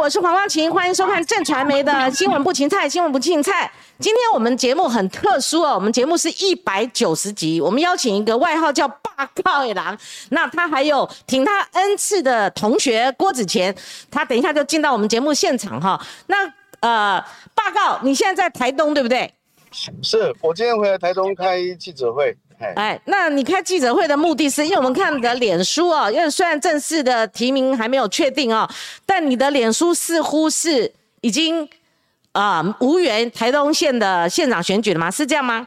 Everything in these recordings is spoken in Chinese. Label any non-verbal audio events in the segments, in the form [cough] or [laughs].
我是黄光琴，欢迎收看正传媒的新闻不芹菜，新闻不芹菜。今天我们节目很特殊哦，我们节目是一百九十集，我们邀请一个外号叫“霸告野狼”，那他还有挺他 N 次的同学郭子乾，他等一下就进到我们节目现场哈。那呃，霸告，你现在在台东对不对？是我今天回来台东开记者会。哎，那你开记者会的目的是，因为我们看你的脸书哦，因为虽然正式的提名还没有确定哦，但你的脸书似乎是已经啊无缘台东县的县长选举了吗？是这样吗？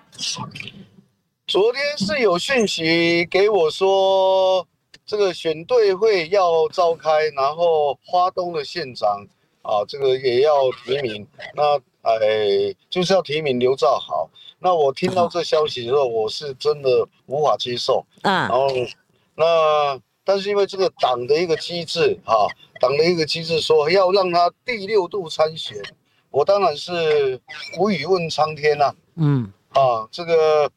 昨天是有讯息给我说，这个选队会要召开，然后花东的县长啊，这个也要提名，那哎就是要提名刘兆豪。那我听到这消息之后，我是真的无法接受。嗯，然后那但是因为这个党的一个机制哈，党的一个机制说要让他第六度参选，我当然是无语问苍天呐。嗯，啊，这个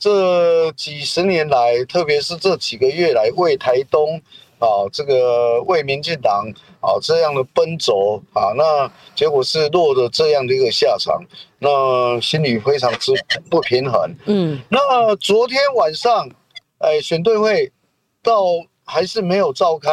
这几十年来，特别是这几个月来为台东啊，这个为民进党啊这样的奔走啊，那结果是落得这样的一个下场。那心里非常之不平衡。嗯，那昨天晚上，哎，选队会到还是没有召开，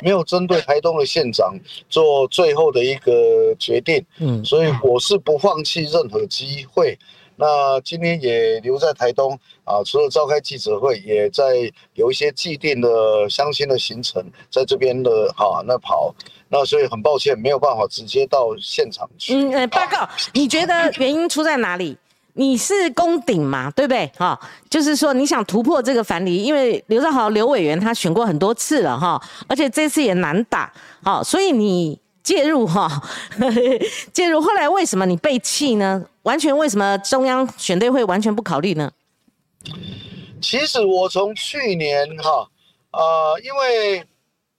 没有针对台东的县长做最后的一个决定。嗯，所以我是不放弃任何机会。那今天也留在台东啊，除了召开记者会，也在有一些既定的相亲的行程，在这边的哈那跑。那所以很抱歉，没有办法直接到现场去。嗯，报告，你觉得原因出在哪里？你是攻顶嘛，对不对？哈，就是说你想突破这个樊篱，因为刘兆豪刘委员他选过很多次了哈，而且这次也难打，好，所以你介入哈，[laughs] 介入。后来为什么你被弃呢？完全为什么中央选队会完全不考虑呢？其实我从去年哈呃，因为。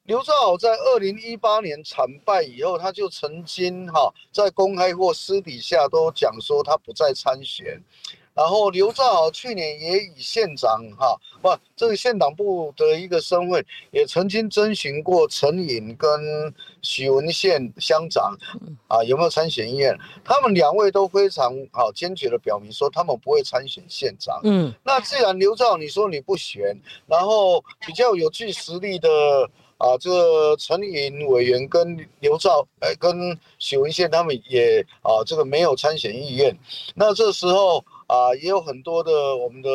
刘兆豪在二零一八年惨败以后，他就曾经哈在公开或私底下都讲说他不再参选。然后刘兆豪去年也以县长哈不这个县党部的一个身份，也曾经征询过陈颖跟许文宪乡长啊有没有参选意愿。他们两位都非常好坚决的表明说他们不会参选县长。嗯，那既然刘兆你说你不选，然后比较有具实力的。啊，这个陈颖委员跟刘兆，哎，跟许文宪他们也啊，这个没有参选意愿。那这时候啊，也有很多的我们的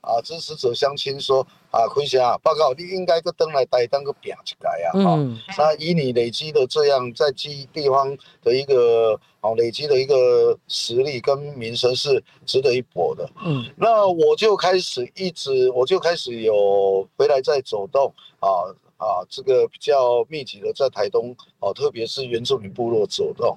啊支持者相亲说啊，坤祥啊，报告你应该个登来带当个表起来啊。嗯。那以你累积的这样在基地方的一个啊累积的一个实力跟名声是值得一搏的。嗯。那我就开始一直，我就开始有回来在走动啊。啊，这个比较密集的在台东啊，特别是原住民部落走动，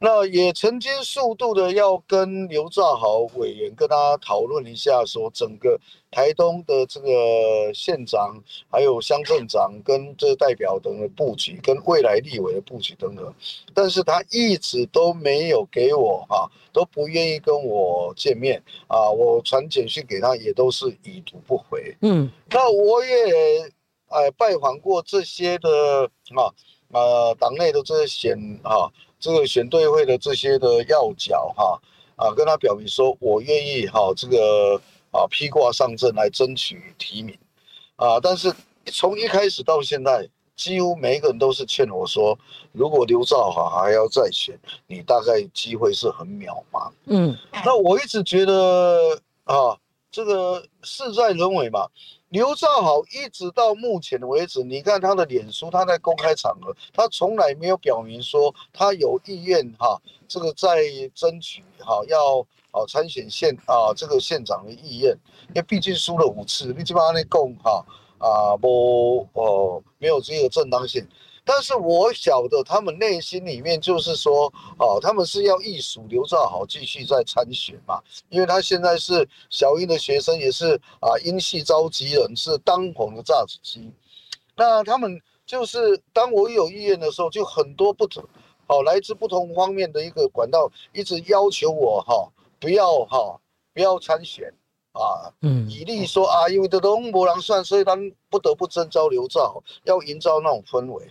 那也曾经速度的要跟刘兆豪委员跟他讨论一下，说整个台东的这个县长、还有乡镇长跟这代表等的布局，跟未来立委的布局等等，但是他一直都没有给我哈，都不愿意跟我见面啊，我传简讯给他也都是已读不回，嗯，那我也。哎，拜访过这些的啊，呃，党内的这些选啊，这个选对会的这些的要角哈，啊，跟他表明说，我愿意哈，这个啊，披挂上阵来争取提名，啊，但是从一开始到现在，几乎每一个人都是劝我说，如果刘兆华还要再选，你大概机会是很渺茫。嗯，那我一直觉得啊，这个事在人为嘛。刘兆好一直到目前为止，你看他的脸书，他在公开场合，他从来没有表明说他有意愿哈，这个在争取哈要啊参选县啊这个县长的意愿，因为毕竟输了五次，你基本上那共哈啊不哦没有这个正当性。但是我晓得他们内心里面就是说，哦，他们是要艺术刘兆豪继续在参选嘛，因为他现在是小英的学生，也是啊英系召集人，是当红的榨汁机。那他们就是当我有意愿的时候，就很多不同，哦，来自不同方面的一个管道，一直要求我哈，不要哈，不要参选啊，嗯，以利说啊，因为这都没人算，所以他不得不征召刘兆，要营造那种氛围。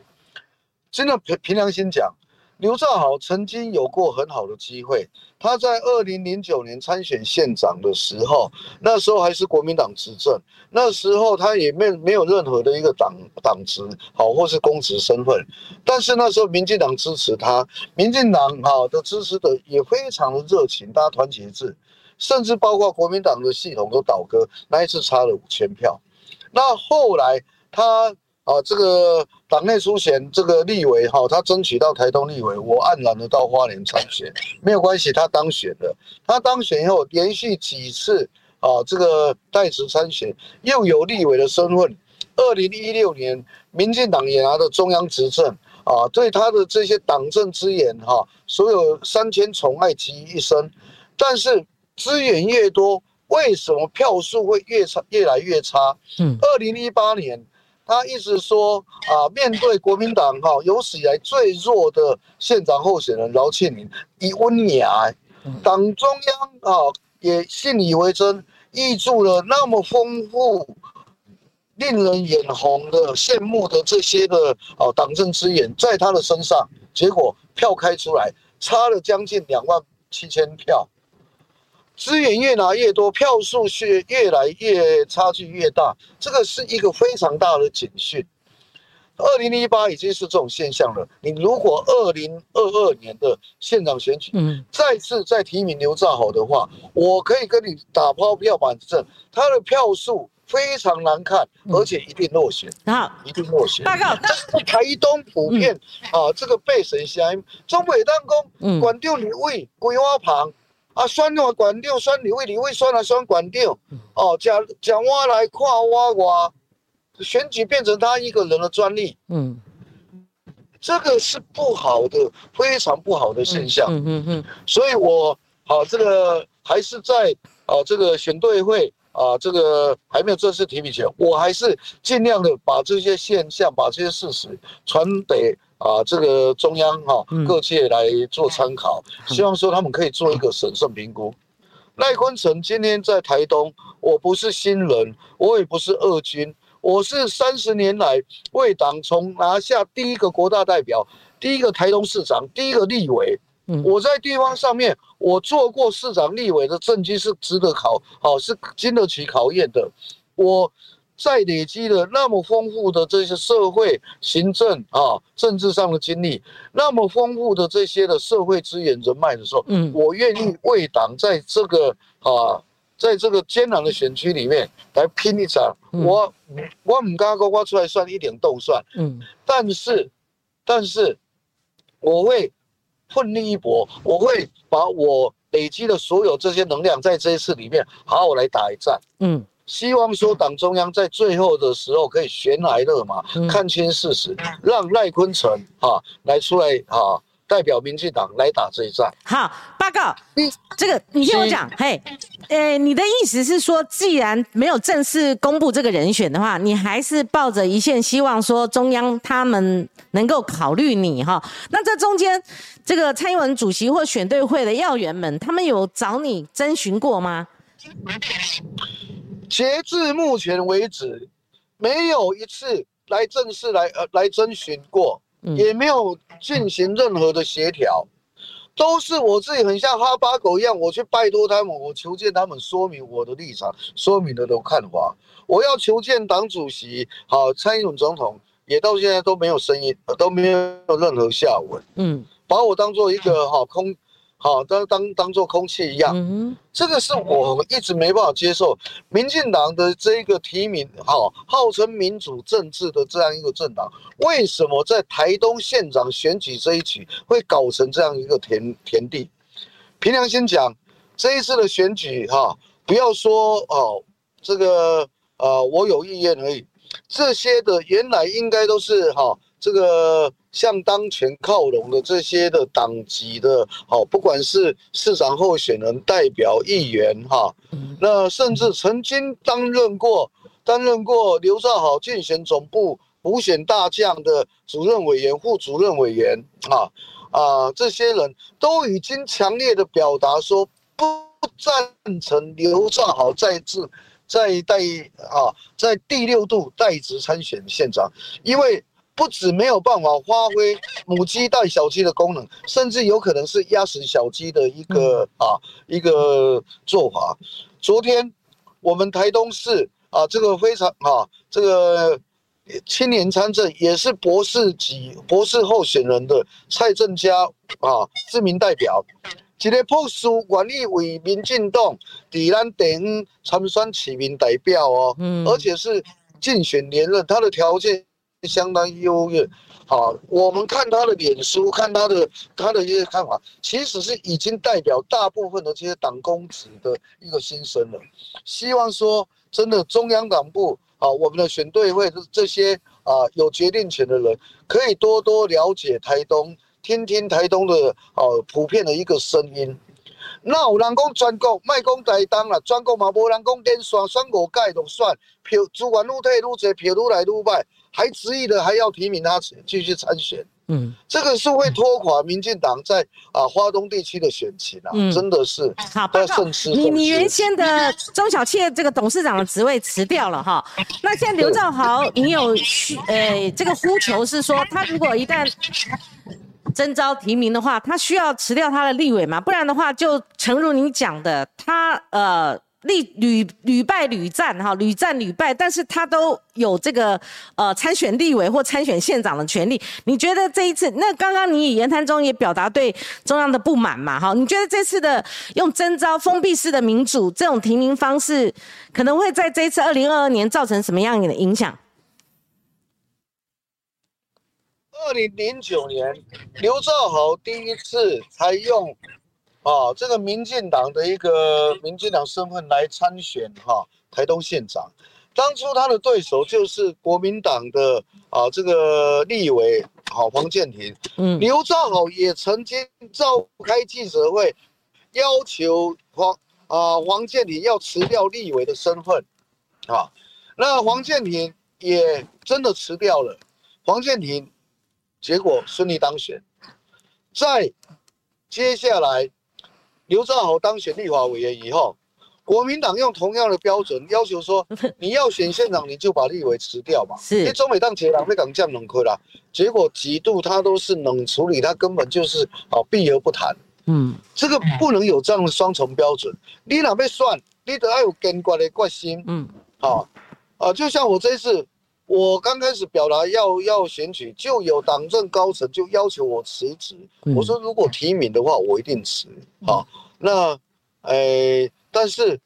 真的凭凭良心讲，刘兆豪曾经有过很好的机会，他在二零零九年参选县长的时候，那时候还是国民党执政，那时候他也没没有任何的一个党党职，好或是公职身份，但是那时候民进党支持他，民进党哈的支持者也非常的热情，大家团结一致，甚至包括国民党的系统都倒戈，那一次差了五千票，那后来他。啊，这个党内初选，这个立委哈，他争取到台东立委，我黯然的到花莲参选，没有关系，他当选了。他当选以后，连续几次啊，这个代职参选，又有立委的身份。二零一六年，民进党也拿到中央执政啊，对他的这些党政资源哈，所有三千宠爱集于一身。但是资源越多，为什么票数会越差，越来越差？嗯，二零一八年。他一直说啊，面对国民党哈有史以来最弱的县长候选人饶庆林，以温雅，党中央啊也信以为真，挹注了那么丰富、令人眼红的、羡慕的这些的啊党政资源在他的身上，结果票开出来差了将近两万七千票。资源越拿越多，票数是越来越差距越大，这个是一个非常大的警讯。二零一八已经是这种现象了。你如果二零二二年的县长选举，嗯，再次再提名刘兆豪的话，我可以跟你打抛票板证，他的票数非常难看，而且一定落选。好，一定落选。报告，台东普遍啊，这个背神乡中北当公，管掉你位桂花旁。啊，选我管长，选李伟，李伟选啊选管长，哦，讲讲我来看我我，选举变成他一个人的专利，嗯，这个是不好的，非常不好的现象，嗯嗯嗯，所以我好这个还是在啊这个选对会啊这个还没有正式提名前，我还是尽量的把这些现象，把这些事实传给。啊，这个中央哈各界来做参考，希望说他们可以做一个审慎评估。赖坤成今天在台东，我不是新人，我也不是二军，我是三十年来为党从拿下第一个国大代表、第一个台东市长、第一个立委。我在地方上面，我做过市长、立委的政绩是值得考，好是经得起考验的。我。在累积了那么丰富的这些社会行政啊、政治上的经历，那么丰富的这些的社会资源人脉的时候，嗯，我愿意为党在这个啊，在这个艰难的选区里面来拼一场。我我唔敢讲我出来算一点都算，嗯，但是但是我会奋力一搏，我会把我累积的所有这些能量，在这一次里面好好来打一战，嗯。希望说党中央在最后的时候可以悬崖勒马，看清事实，让赖坤成哈来出来哈代表民进党来打这一仗。好，报告，你这个你听我讲，嘿，呃，你的意思是说，既然没有正式公布这个人选的话，你还是抱着一线希望，说中央他们能够考虑你哈？那这中间，这个蔡英文主席或选对会的要员们，他们有找你征询过吗？截至目前为止，没有一次来正式来呃来征询过，也没有进行任何的协调，都是我自己很像哈巴狗一样，我去拜托他们，我求见他们，说明我的立场，说明了的看法。我要求见党主席，好，蔡英文总统也到现在都没有声音，都没有任何下文，嗯，把我当做一个哈空。好，当当当做空气一样，这个是我一直没办法接受。民进党的这一个提名，好，号称民主政治的这样一个政党，为什么在台东县长选举这一局会搞成这样一个田田地？凭良心讲，这一次的选举，哈，不要说哦，这个呃，我有意愿而已，这些的原来应该都是哈，这个。向当前靠拢的这些的党籍的，好，不管是市长候选人、代表、议员，哈，那甚至曾经担任过担任过刘兆好竞选总部补选大将的主任委员、副主任委员，啊啊，这些人都已经强烈的表达说不赞成刘兆好再次再代啊，在第六度代职参选县长，因为。不止没有办法发挥母鸡带小鸡的功能，甚至有可能是压死小鸡的一个啊一个做法。昨天我们台东市啊，这个非常啊，这个青年参政也是博士级博士候选人的蔡正佳啊，知名代表，一个博士愿意为民进党伫咱地方参选市民代表哦，嗯而且是竞选连任，他的条件相当优越。好，我们看他的脸书，看他的他的一些看法，其实是已经代表大部分的这些党公子的一个心声了。希望说，真的中央党部啊，我们的选队会这这些啊有决定权的人，可以多多了解台东，听听台东的啊普遍的一个声音。那有人讲全国，卖讲台东啦，全国嘛无人讲连选选五届就算，票资源愈退愈多，票愈来愈歹，还执意的还要提名他继续参选，嗯，这个是会拖垮民进党在啊华东地区的选情啊，嗯。真的是好，报要告慎思慎你你原先的中小企业这个董事长的职位辞掉了哈，那现在刘兆豪，你有需呃这个呼求是说，他如果一旦征召提名的话，他需要辞掉他的立委嘛？不然的话，就诚如你讲的，他呃历屡屡败屡战哈，屡战屡败，但是他都有这个呃参选立委或参选县长的权利。你觉得这一次，那刚刚你以言谈中也表达对中央的不满嘛？哈，你觉得这次的用征召封闭式的民主这种提名方式，可能会在这一次二零二二年造成什么样的影响？二零零九年，刘兆豪第一次采用啊这个民进党的一个民进党身份来参选哈、台东县长。当初他的对手就是国民党的啊这个立委好、黄建庭，嗯。刘兆好也曾经召开记者会，要求黄啊黄建庭要辞掉立委的身份，啊，那黄建庭也真的辞掉了，黄建庭结果顺利当选，在接下来刘兆豪当选立法委员以后，国民党用同样的标准要求说，[laughs] 你要选县长你就把立委辞掉嘛，是因为中美当前党会港降冷亏啦，结果几度他都是冷处理，他根本就是啊避而不谈。嗯这个不能有这样的双重标准。你哪要算，你得要有坚决的决心。嗯啊啊，就像我这一次，我刚开始表达要要选举，就有党政高层就要求我辞职。嗯我说如果提名的话，我一定辞。好、那，诶、但是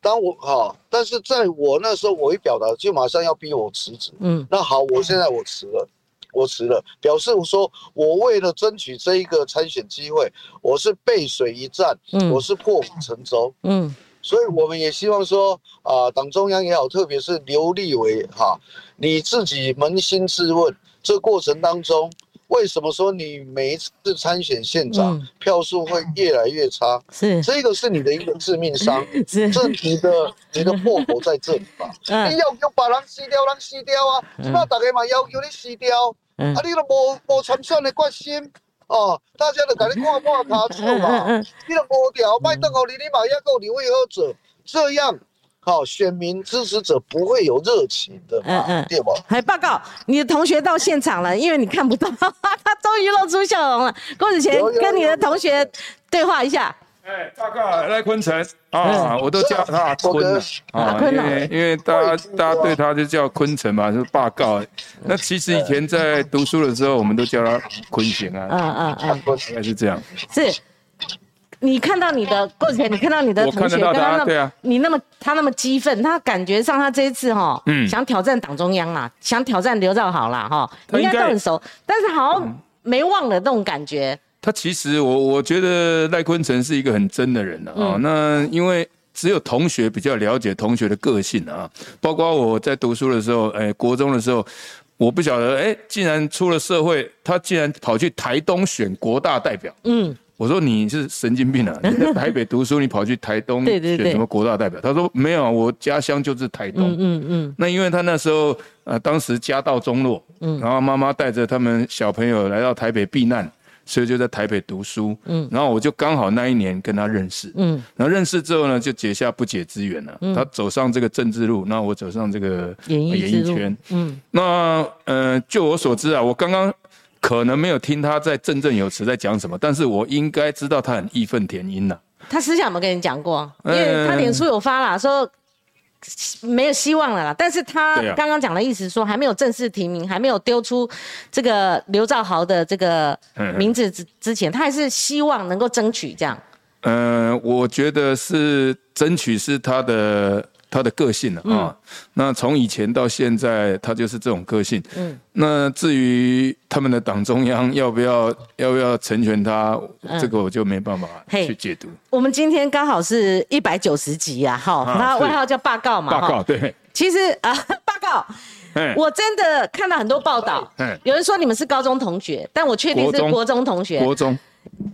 当我哈、但是在我那时候我一表达，就马上要逼我辞职。嗯那好，我现在我辞了，我辞了，表示我说我为了争取这一个参选机会，我是背水一战，嗯我是破釜沉舟，嗯所以我们也希望说啊、党中央也好，特别是刘立伟哈、你自己扪心自问，这过程当中。为什么说你每一次参选县长、嗯票数会越来越差？是这个是你的一个致命伤，[laughs] 是这你的你的破口在这里吧？[laughs] 嗯你要求把人撕掉，人撕掉啊！即摆大家嘛要求你撕掉，嗯啊，你都无无参选的决心哦，大家都赶紧看看卡手嘛，嗯你都无调，卖邓互你，你嘛要够你为何者？这样，好、选民支持者不会有热情的嘛，嗯嗯对吧？还报告，你的同学到现场了，因为你看不到，[laughs] 他终于露出笑容了。郭子乾跟你的同学对话一下。哎，报告赖坤城。啊，我都叫他阿坤了。啊，坤啊。因为因为大家大家对他就叫坤城嘛，是报告。那其实以前在读书的时候，我们都叫他坤贤啊，嗯嗯嗯，大概是这样。是。你看到你的郭子乾，你看到你的我同学看他对啊。你那么他那么激愤，他感觉上他这一次哈，嗯。想挑战党中央啦，想挑战刘兆豪啦哈，应该该都很熟，但是好像没忘了那种感觉。他其实我我觉得赖坤成是一个很真的人啊。嗯那因为只有同学比较了解同学的个性啊，包括我在读书的时候，哎，国中的时候。我不晓得，哎，竟然出了社会，他竟然跑去台东选国大代表。嗯，我说你是神经病啊！[laughs] 你在台北读书，你跑去台东选什么国大代表？他说没有，我家乡就是台东。嗯嗯那因为他那时候呃，当时家道中落，然后妈妈带着他们小朋友来到台北避难，所以就在台北读书。嗯，然后我就刚好那一年跟他认识。嗯，然后认识之后呢，就结下不解之缘了。他走上这个政治路，那我走上这个演艺圈。嗯，那呃，就我所知啊，我刚刚可能没有听他在振振有词在讲什么，但是我应该知道他很义愤填膺呐。他私下有没有跟你讲过？因为他脸书有发啦，说。没有希望了啦，但是他刚刚讲的意思说还没有正式提名，还没有丢出这个刘兆豪的这个名字之之前，他还是希望能够争取这样。嗯，我觉得是争取是他的。他的个性了啊，那从以前到现在，他就是这种个性。嗯，那至于他们的党中央要不要要不要成全他，这个我就没办法去解读。我们今天刚好是一百九十集啊，哈，他外号叫“报告”嘛，报告对。其实啊，[laughs] 报告，我真的看到很多报道，有人说你们是高中同学，但我确定是国中同学，国中。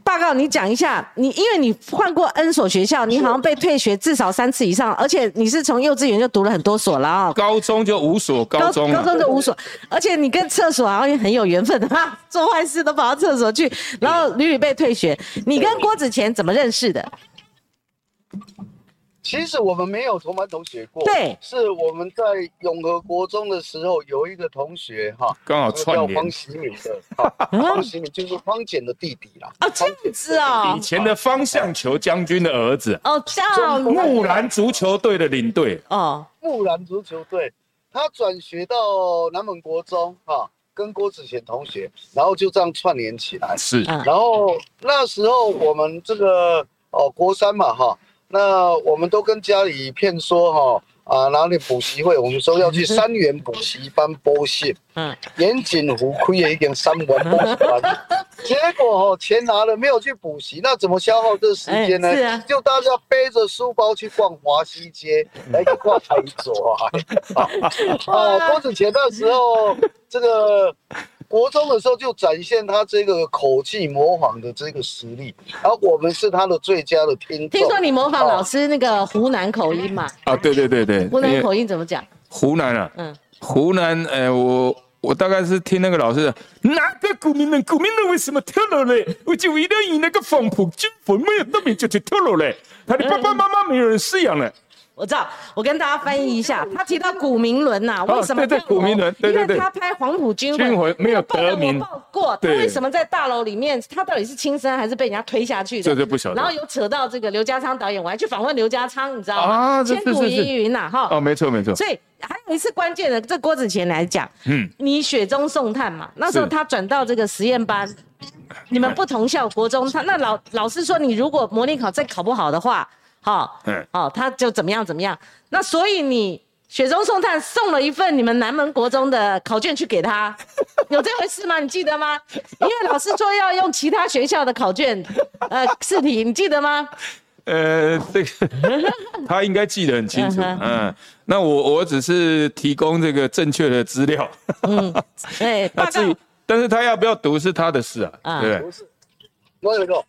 报告，你讲一下，你因为你换过 N 所学校，你好像被退学至少三次以上，而且你是从幼稚园就读了很多所了啊。高中就五所，高中高中就五所，而且你跟厕所好像也很有缘分哈，做坏事都跑到厕所去，然后屡屡被退学。你跟郭子乾怎么认识的？其实我们没有同班同学过，对，是我们在永和国中的时候有一个同学哈，刚好串联，方喜敏的，[laughs] 方喜敏就是方简的弟弟啦，啊，这样子啊，以前的方向球将军的儿子，哦，叫木兰足球队的领队，哦，木兰足球队，他转学到南门国中哈，跟郭子贤同学，然后就这样串联起来，是，然后那时候我们这个哦国三嘛哈。那我们都跟家里骗说哈啊哪里补习会，我们说要去三元补习班补习，嗯，严锦湖亏了一点三元补习班，[laughs] 结果哦钱拿了没有去补习，那怎么消耗这时间呢？就大家背着书包去逛华西街，来去逛台左啊，啊，[laughs] 郭子乾那时候这个。国中的时候就展现他这个口气模仿的这个实力，然后我们是他的最佳的听众。听说你模仿老师那个湖南口音嘛？啊，对对对对。湖南口音怎么讲？湖南啊，嗯，湖南，哎，我我大概是听那个老师，哪个股民人，股民人为什么跳楼嘞？我就一定要以那个黄埔军坟没有得名就去跳楼嘞？他的爸爸妈妈没有人饲养了。我知道，我跟大家翻译一下，他提到古明伦呐，为什么？对对，古明伦，对对对。因为他拍《黄埔军魂》没有得名过，他为什么在大楼里面？他到底是亲生还是被人家推下去的？这就不晓得。然后有扯到这个刘家昌导演，我还去访问刘家昌，你知道吗？啊，千古疑云呐，哈。哦，没错没错。所以还有一次关键的，这郭子乾来讲，嗯，你雪中送炭嘛，那时候他转到这个实验班，你们不同校国中，他那老老师说，你如果模拟考再考不好的话。好，嗯，哦，他就怎么样怎么样。那所以你雪中送炭送了一份你们南门国中的考卷去给他，[laughs] 有这回事吗？你记得吗？因为老师说要用其他学校的考卷，[laughs] 呃，试题，你记得吗？呃，这个 [laughs] 他应该记得很清楚。嗯，那我我只是提供这个正确的资料。嗯，对，那至于，但是他要不要读是他的事啊，对不是，我有一个，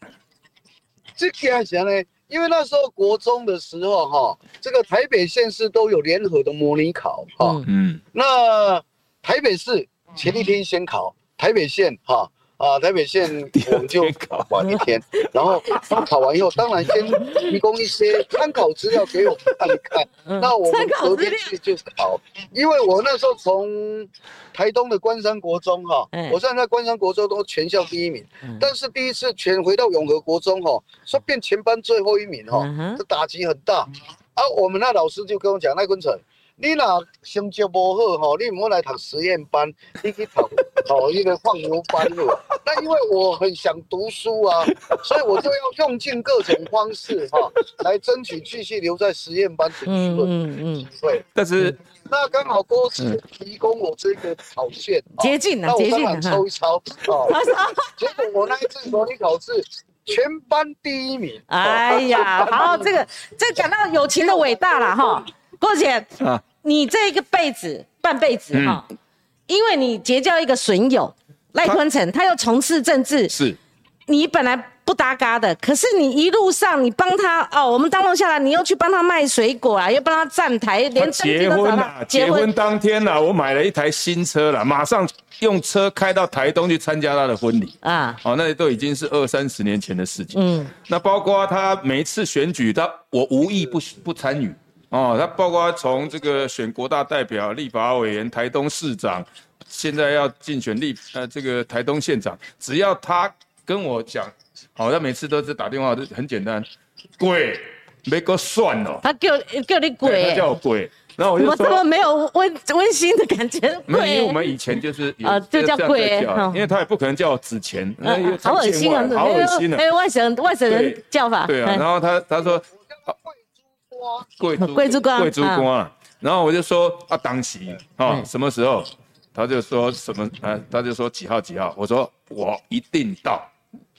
这件事呢。因为那时候国中的时候，哈，这个台北县市都有联合的模拟考，哈，嗯，那台北市前一天先考，台北县，哈，啊，台北县 [laughs] 我们就考完一天，然后考完以后，当然先提供一些参考资料给我们看一看，那我们隔天去就考，因为我那时候从。台东的关山国中哈，我现在在关山国中都全校第一名，但是第一次全回到永和国中哈，说变全班最后一名哈，这打击很大。啊，我们那老师就跟我讲，赖坤成，你那成绩不好哈，你唔好来读实验班，你去读哦一个放牛班了。[laughs] 那因为我很想读书啊，所以我就要用尽各种方式哈，来争取继续留在实验班读书的机会。但是。那刚好公司提供我这个考卷，捷径啊，捷径抽一抽哦。[laughs] 结果我那一次模拟考试全班第一名。哎呀，好，这个这讲到友情的伟大了哈，郭姐啊，你这一个辈子半辈子哈，因为你结交一个损友赖坤成，他又从事政治，是，你本来不搭嘎的。可是你一路上你帮他哦，我们当落下来，你又去帮他卖水果啊，又帮他站台，连结婚啦，结婚当天啦，我买了一台新车啦，马上用车开到台东去参加他的婚礼。啊，哦，那都已经是二三十年前的事情。嗯，那包括他每一次选举，他我无意不不参与。哦，他包括从这个选国大代表、立法委员、台东市长，现在要竞选立呃这个台东县长，只要他跟我讲，好、他每次都是打电话，就很简单，鬼没个算哦，他叫叫你他鬼，叫我鬼，然后我就怎么这么。没有温温馨的感觉？没有，因为我，们以前就是 [laughs] 有啊就叫这样贵在叫嗯因为他也不可能叫我纸钱，好恶心啊！好恶心啊哎，！外省外省人叫法，对啊，嗯然后他他说贵 [laughs] 贵珠贵珠瓜贵珠官啊，然后我就说啊，当时啊嗯什么时候？他就说什么啊？他就说几号几号？我说我一定到。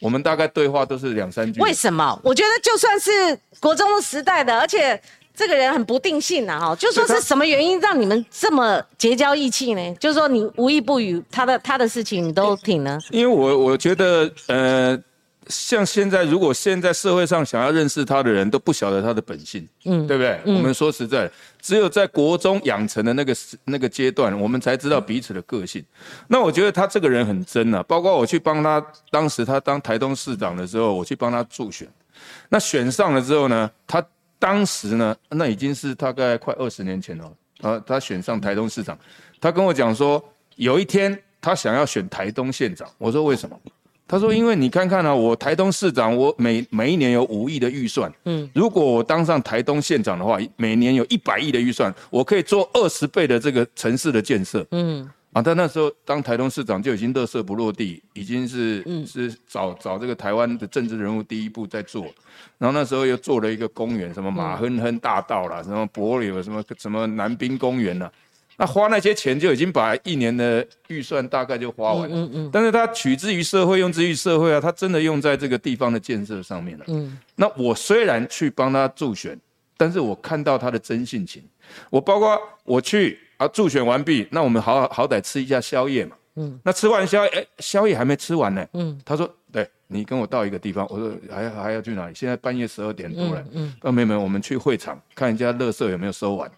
我们大概对话都是两三句。为什么？我觉得就算是国中的时代的，而且这个人很不定性啊，哈，就说是什么原因让你们这么结交义气呢？就是说你无意不语，他的他的事情你都挺呢？因为我我觉得，呃，像现在，如果现在社会上想要认识他的人都不晓得他的本性，嗯，对不对？我们说实在，只有在国中养成的那个那个阶段，我们才知道彼此的个性。那我觉得他这个人很真啊，包括我去帮他，当时他当台东市长的时候，我去帮他助选，那选上了之后呢，他当时呢，那已经是大概快二十年前了。他他选上台东市长，他跟我讲说，有一天他想要选台东县长。我说为什么？他说：“因为你看看啊，我台东市长，我每每一年有五亿的预算，嗯，如果我当上台东县长的话，每年有一百亿的预算，我可以做二十倍的这个城市的建设，嗯，啊，但那时候当台东市长就已经乐色不落地，已经是、是找找这个台湾的政治人物第一步在做，然后那时候又做了一个公园，什么马亨亨大道啦，什么柏柳，什么什么南滨公园啦。那花那些钱就已经把一年的预算大概就花完了，嗯嗯但是他取之于社会，用之于社会啊，他真的用在这个地方的建设上面了。嗯，那我虽然去帮他助选，但是我看到他的真性情，我包括我去啊助选完毕，那我们好好歹吃一下宵夜嘛。嗯，那吃完宵夜，哎，宵夜还没吃完呢。嗯，他说，对你跟我到一个地方，我说还要还要去哪里？现在半夜十二点多了。嗯，啊，没有没有，我们去会场看人家垃圾有没有收完。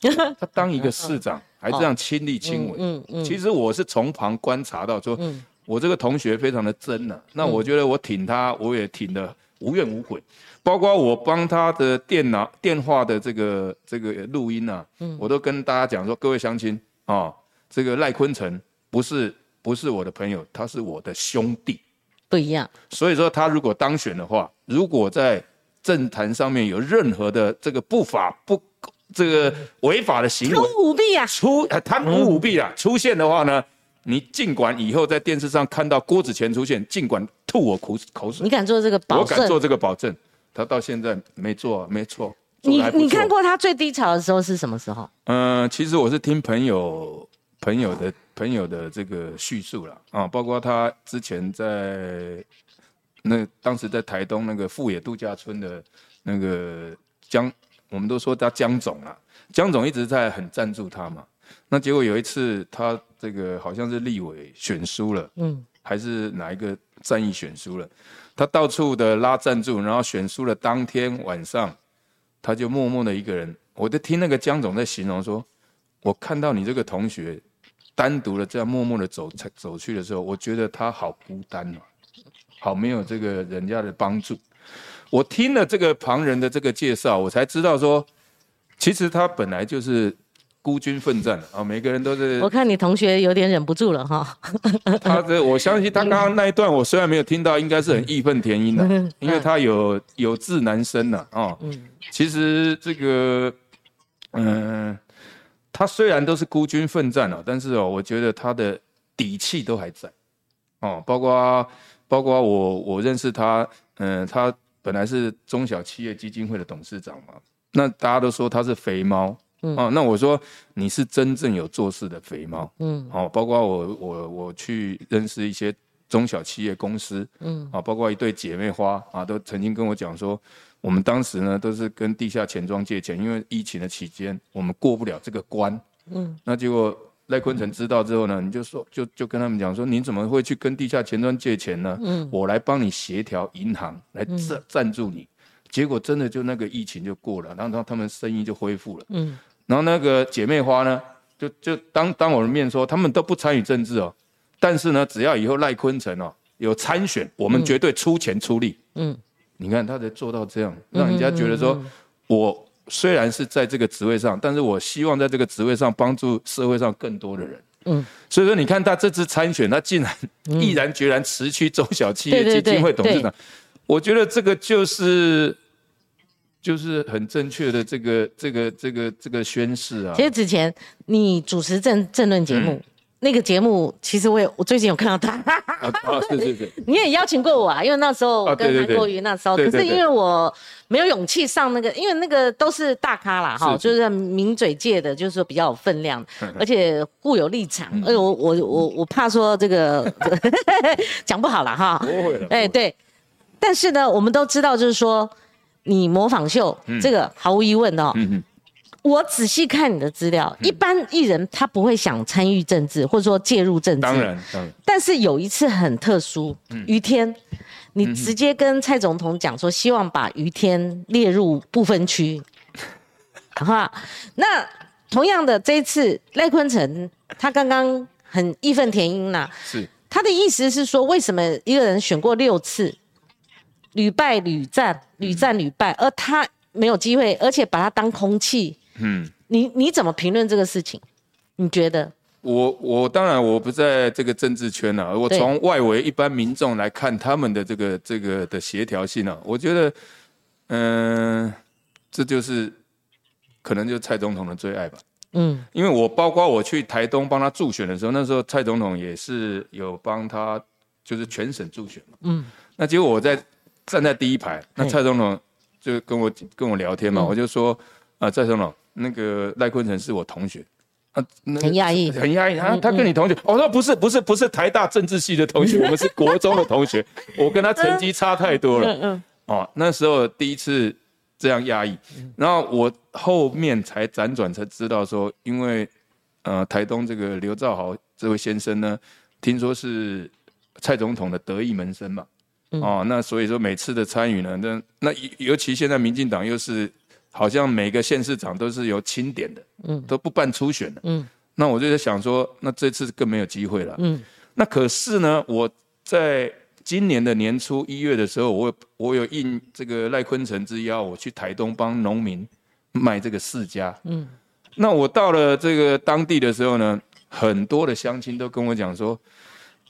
[laughs] 他当一个市长还这样亲力亲为，嗯嗯，其实我是从旁观察到说，我这个同学非常的真呐、那我觉得我挺他，我也挺的无怨无悔，包括我帮他的电脑电话的这个这个录音啊，我都跟大家讲说，各位乡亲啊，这个赖坤成不是不是我的朋友，他是我的兄弟，不一样，所以说他如果当选的话，如果在政坛上面有任何的这个不法不这个违法的行贪为污舞弊啊！出呃贪污舞弊啊出现的话呢，你尽管以后在电视上看到郭子乾出现，尽管吐我口口水你，敢做这个保证？我敢做这个保证。他到现在没做，没错。你你看？过他最低潮的时候是什么时候？嗯、其实我是听朋友朋友的朋友的这个叙述了啊，包括他之前在那当时在台东那个富野度假村的那个江，我们都说他江总啊，江总一直在很赞助他嘛。那结果有一次他这个好像是立委选输了，嗯，还是哪一个战役选输了，他到处的拉赞助，然后选输了当天晚上，他就默默的一个人，我就听那个江总在形容说，我看到你这个同学单独的这样默默的走走去的时候，我觉得他好孤单哦，好没有这个人家的帮助。我听了这个旁人的这个介绍，我才知道说，其实他本来就是孤军奋战啊，每个人都是我看你同学有点忍不住了哈。他这，我相信他刚刚那一段，我虽然没有听到，应该是很义愤填膺的，因为他有有志难生呐啊。其实这个，嗯、他虽然都是孤军奋战了，但是哦，我觉得他的底气都还在哦，包括包括我我认识他，嗯、他本来是中小企业基金会的董事长嘛，那大家都说他是肥猫。哦，那我说你是真正有做事的肥猫，嗯，好、包括我我我去认识一些中小企业公司，嗯，啊，包括一对姐妹花啊，都曾经跟我讲说，我们当时呢都是跟地下钱庄借钱，因为疫情的期间我们过不了这个关，嗯，那结果赖坤成知道之后呢，你就说就就跟他们讲说，你怎么会去跟地下钱庄借钱呢？嗯，我来帮你协调银行来赞赞助你。结果真的就那个疫情就过了，然后他们生意就恢复了。嗯，然后那个姐妹花呢，就就当当我的面说，他们都不参与政治哦，但是呢，只要以后赖坤成哦有参选，我们绝对出钱出力。嗯，你看他才做到这样，让人家觉得说，我虽然是在这个职位上，但是我希望在这个职位上帮助社会上更多的人。嗯，所以说你看他这次参选，他竟然毅然决然辞去中小企业基金会董事长。我觉得这个就是就是很正确的这个这个这个这个宣誓啊。其实之前你主持政政论节目，那个节目其实我也我最近有看到他。啊，[laughs] 是是是。[laughs] 你也邀请过我啊，因为那时候跟韩国瑜那时候，可是因为我没有勇气上那个，因为那个都是大咖啦，哈，就是名嘴界的，就是说比较有分量，而且固有立场。哎，我我我我怕说这个 [laughs] 讲不好了哈。不会的。哎，对。但是呢，我们都知道，就是说，你模仿秀这个毫无疑问的哦。我仔细看你的资料，一般艺人他不会想参与政治，或者说介入政治。当然，当然。但是有一次很特殊，于天，你直接跟蔡总统讲说，希望把于天列入不分区。[laughs] 哈，那同样的这一次赖坤成，他刚刚很义愤填膺呐。是。他的意思是说，为什么一个人选过六次？屡败屡战，屡战屡败，而他没有机会，而且把他当空气。嗯，你你怎么评论这个事情？你觉得？我我当然我不在这个政治圈啊，我从外围一般民众来看他们的这个这个的协调性啊，我觉得，嗯，这就是可能就是蔡总统的最爱吧。嗯，因为我包括我去台东帮他助选的时候，那时候蔡总统也是有帮他，就是全省助选嘛。嗯，那结果我在。站在第一排，那蔡总统就跟我跟我聊天嘛，我就说啊，蔡总统，那个赖坤成是我同学，啊，很压抑，很压抑，他他跟你同学，哦，那不是不是不是台大政治系的同学，[laughs] 我们是国中的同学，我跟他成绩差太多了，嗯嗯，哦，那时候第一次这样压抑，然后我后面才辗转才知道说，因为呃台东这个刘兆豪这位先生呢，听说是蔡总统的得意门生嘛。哦，那所以说每次的参与呢，那那尤其现在民进党又是好像每个县市长都是由钦点的，嗯，都不办初选的，嗯，那我就在想说，那这次更没有机会了，嗯，那可是呢，我在今年的年初一月的时候，我我有应这个赖坤成之邀，我去台东帮农民卖这个世家，嗯，那我到了这个当地的时候呢，很多的乡亲都跟我讲说。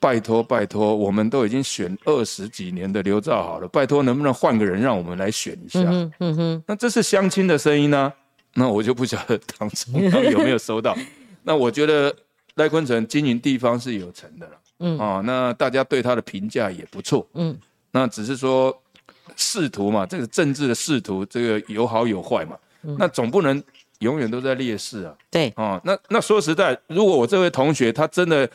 拜托拜托，我们都已经选二十几年的刘兆好了，拜托能不能换个人让我们来选一下？嗯哼，那这是相亲的声音呢？那我就不晓得当中有没有收到。[laughs] 那我觉得赖坤成经营地方是有成的了，嗯啊，那大家对他的评价也不错，嗯，那只是说仕途嘛，这个政治的仕途，这个有好有坏嘛，那总不能永远都在劣势啊。对，啊，那那说实在，如果我这位同学他真的。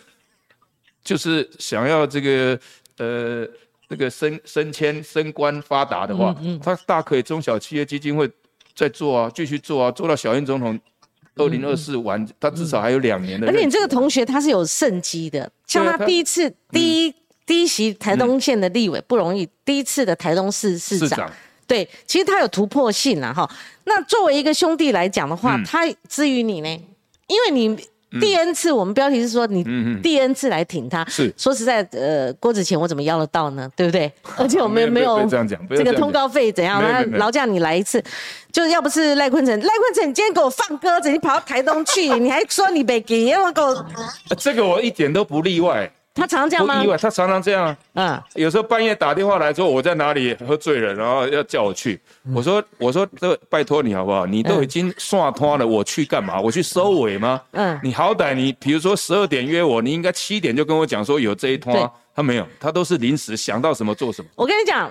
就是想要这个呃那个升升迁升官发达的话，他大可以中小企业基金会再做啊，继续做啊，做到小英总统二零二四完，他至少还有两年的。而且你这个同学他是有胜机的，像他第一次第一第一席台东县的立委不容易，第一次的台东市市长，对，其实他有突破性啊哈。那作为一个兄弟来讲的话，他至于你呢，因为你。第 N 次，我们标题是说你第 N 次来挺他。是说实在，呃，郭子乾我怎么要得到呢？对不对？[laughs] 而且我们没有这样讲，这个通告费怎样？那劳驾你来一次，就是要不是赖坤成，赖坤成，你今天给我放鸽子，你跑到台东去，你还说你被给，要给我。[laughs] 这个我一点都不例外。他常常这样吗？意外，他常常这样。嗯，有时候半夜打电话来说我在哪里喝醉了，然后要叫我去。我说我说这拜托你好不好？你都已经算拖了，我去干嘛？我去收尾吗？嗯，你好歹你比如说十二点约我，你应该七点就跟我讲说有这一拖。他没有，他都是临时想到什么做什么。我跟你讲，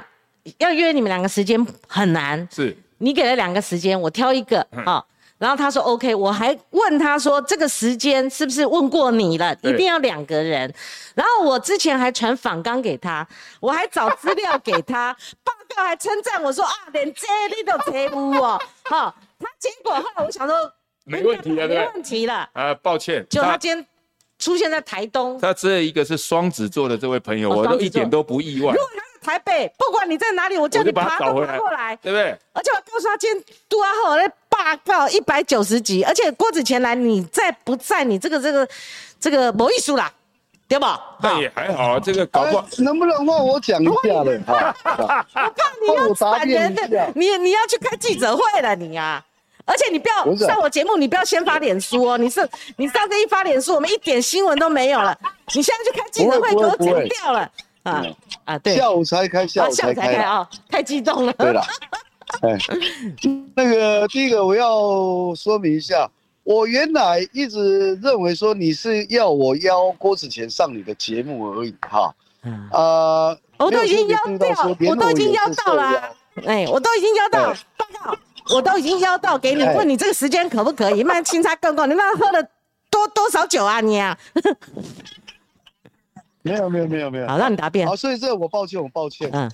要约你们两个时间很难。是，你给了两个时间，我挑一个啊。然后他说 OK，我还问他说这个时间是不是问过你了？一定要两个人。然后我之前还传访纲给他，我还找资料给他，[laughs] 报告还称赞我说啊，连这你都猜不 [laughs] 哦。好，他结果后来我想说，没问题了，对没？问题了。啊，抱歉，就他今天出现在台东，他这一个是双子座的这位朋友，我都一点都不意外如，果他在台北，不管你在哪里，我叫你把他爬都爬过来。对不对？而且我告诉他，今天杜阿后那霸告一百九十集，而且郭子乾来，你在不在？你这个这个这个没艺术啦，对吧？但也还好啊，这个搞不好哎能不能换我讲一下了哈？[laughs] 我怕你要反人的你你要去开记者会了，你啊！而且你不要上我节目，你不要先发脸书哦。你是你上次一发脸书，我们一点新闻都没有了。你现在去开记者会，给我剪掉了啊嗯啊！对，下午才开，下啊午才开。啊，太激动了。对了，哎，[laughs] 那个第一个我要说明一下，我原来一直认为说你是要我邀郭子乾上你的节目而已哈。嗯啊，我都已经邀没有特别注意掉说，联我都已经邀到了啊。哎，我都已经邀到哎报告，我都已经邀到给你，哎问你这个时间可不可以？卖清茶更够，你那喝了多多少酒啊你啊？没有没有没有没有。好，让你答辩好，。所以这我抱歉，我抱歉。嗯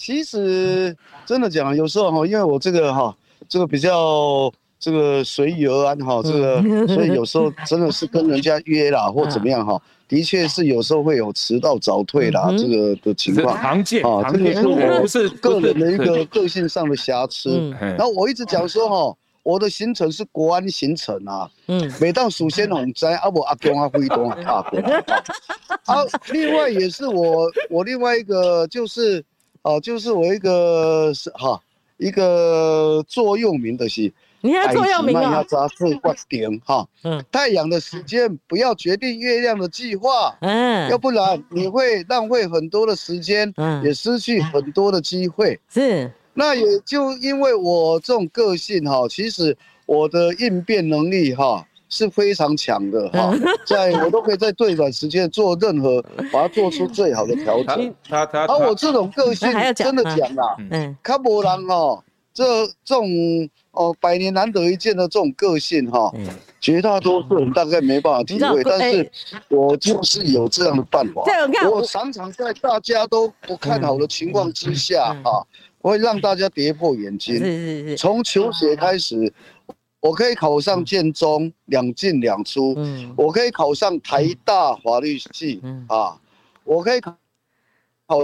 其实真的讲，有时候哈，因为我这个哈，这个比较这个随遇而安哈，这个嗯 [laughs] 所以有时候真的是跟人家约啦或怎么样哈，的确是有时候会有迟到早退啦嗯这个的情况。常见，啊，这个是我不是个人的一个个性上的瑕疵。嗯然后我一直讲说哈，我的行程是国安行程啊，嗯每当首先红灾，啊不阿公阿辉东啊卡过。[laughs] 啊，另外也是我我另外一个就是哦、就是我一个是哈一个座右铭的是，你还座右铭要哦。扎字挂点哈，[laughs] 嗯太阳的时间不要决定月亮的计划。嗯要，不然你会浪费很多的时间，嗯也失去很多的机会。是那也就因为我这种个性哈，其实我的应变能力哈是非常强的哈，嗯 [laughs] 在我都可以在最短时间做任何，把它做出最好的调整。他他而我他这种个性真的讲啦，嗯卡博人哦，这这种哦百年难得一见的这种个性哈，嗯，绝大多数人大概没办法体会，但哎是我就是有这样的办法。这我看我常常在大家都不看好的情况之下嗯啊，我会让大家跌破眼是镜。是是，从球鞋开始，我可以考上建中，两进两出；嗯。我可以考上台大法律系嗯。啊，我可以考考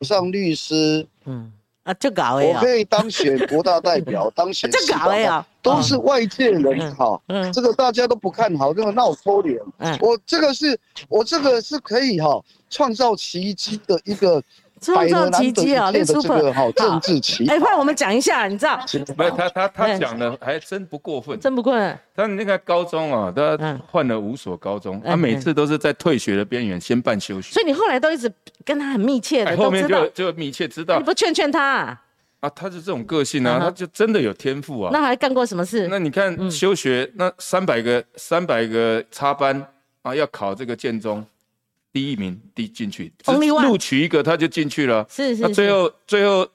上律师，嗯。啊，这搞的啊我可，以当选国大代表，[laughs] 当选就市长搞的啊，都是外界人嗯。哈。嗯。这个大家都不看好，这个闹抽脸。嗯，我这个是我这个是可以哈创造奇迹的一个创造奇迹啊，那见的这哈政治奇哎，快。我们讲一下，你知道，不是他他他嗯讲的还真不过分。真不过分，他那个高中啊，他嗯。换了五所高中，嗯他每次都是在退学的边缘先办休学，所以你后来都一直跟他很密切哎，的，后面就，就密切知道。你不劝劝他啊？啊，他是这种个性啊，他就真的有天赋啊。那还干过什么事？那你看休学，那三百个三百个插班啊，要考这个建中第一名第进去，只 Only one 录取一个他就进去了。是是，那最后最后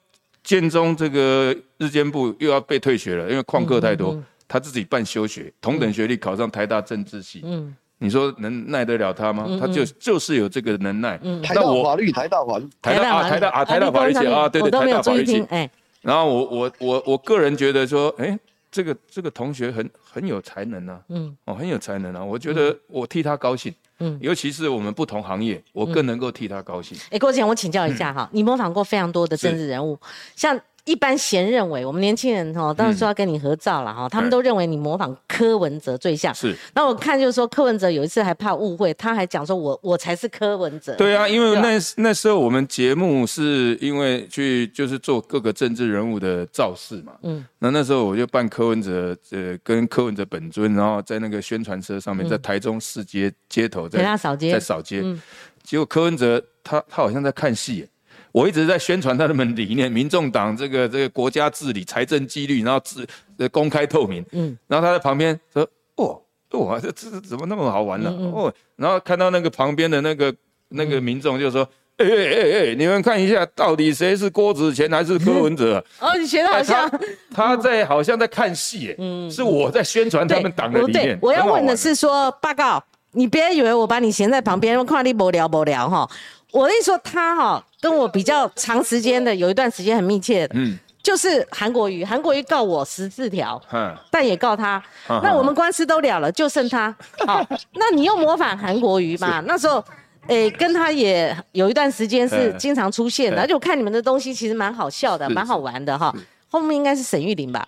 建中这个日间部又要被退学了，因为旷课太多，嗯嗯他自己办休学，同等学历考上台大政治系，嗯。你说能耐得了他吗？他就就是有这个能耐。嗯，台大法律，台大法律，台大啊，台大啊，台大法律系啊，对对，台大法律系。哎，然后我我我我个人觉得说，哎，这个这个同学很很有才能啊，嗯。哦，很有才能啊，我觉得我替他高兴，嗯。尤其是我们不同行业，我更能够替他高兴。哎，郭姐，我请教一下哈，你模仿过非常多的政治人物，像一般贤认为我们年轻人哈，当然说要跟你合照了哈，他们都认为你模仿柯文哲最像。是。那我看就是说柯文哲有一次还怕误会，他还讲说我我才是柯文哲。对啊，因为那那时候我们节目是因为去就是做各个政治人物的造势嘛，嗯。嗯，那那时候我就扮柯文哲，呃，跟柯文哲本尊，然后在那个宣传车上面，在台中市街街头在扫街。在。扫街，嗯。结果柯文哲他他好像在看戏耶，我一直在宣传他们理念，民众党这个这个国家治理、财政纪律，然后治呃公开透明，嗯嗯，然后他在旁边说，哦哇，这这这怎么那么好玩呢、嗯嗯哦，然后看到那个旁边的那个那个民众就说，哎哎哎哎，你们看一下，到底谁是郭子乾还是柯文哲、啊？哦，你学的好像他 [laughs] 他在好像在看戏耶，是我在宣传他们党的理念。我要问的是说，报告，你别以为我把你闲在旁边，我看你无聊无聊哈。我的意思说，他哈跟我比较长时间的，有一段时间很密切的，嗯，就是韩国瑜，韩国瑜告我十四条，嗯，但也告他。嗯那我们官司都了了，就剩他。好，[laughs] 那你又模仿韩国瑜嘛？那时候，诶，跟他也有一段时间是嗯经常出现的，嗯而且我看你们的东西其实蛮好笑的，蛮好玩的哈。后面应该是沈玉琳吧？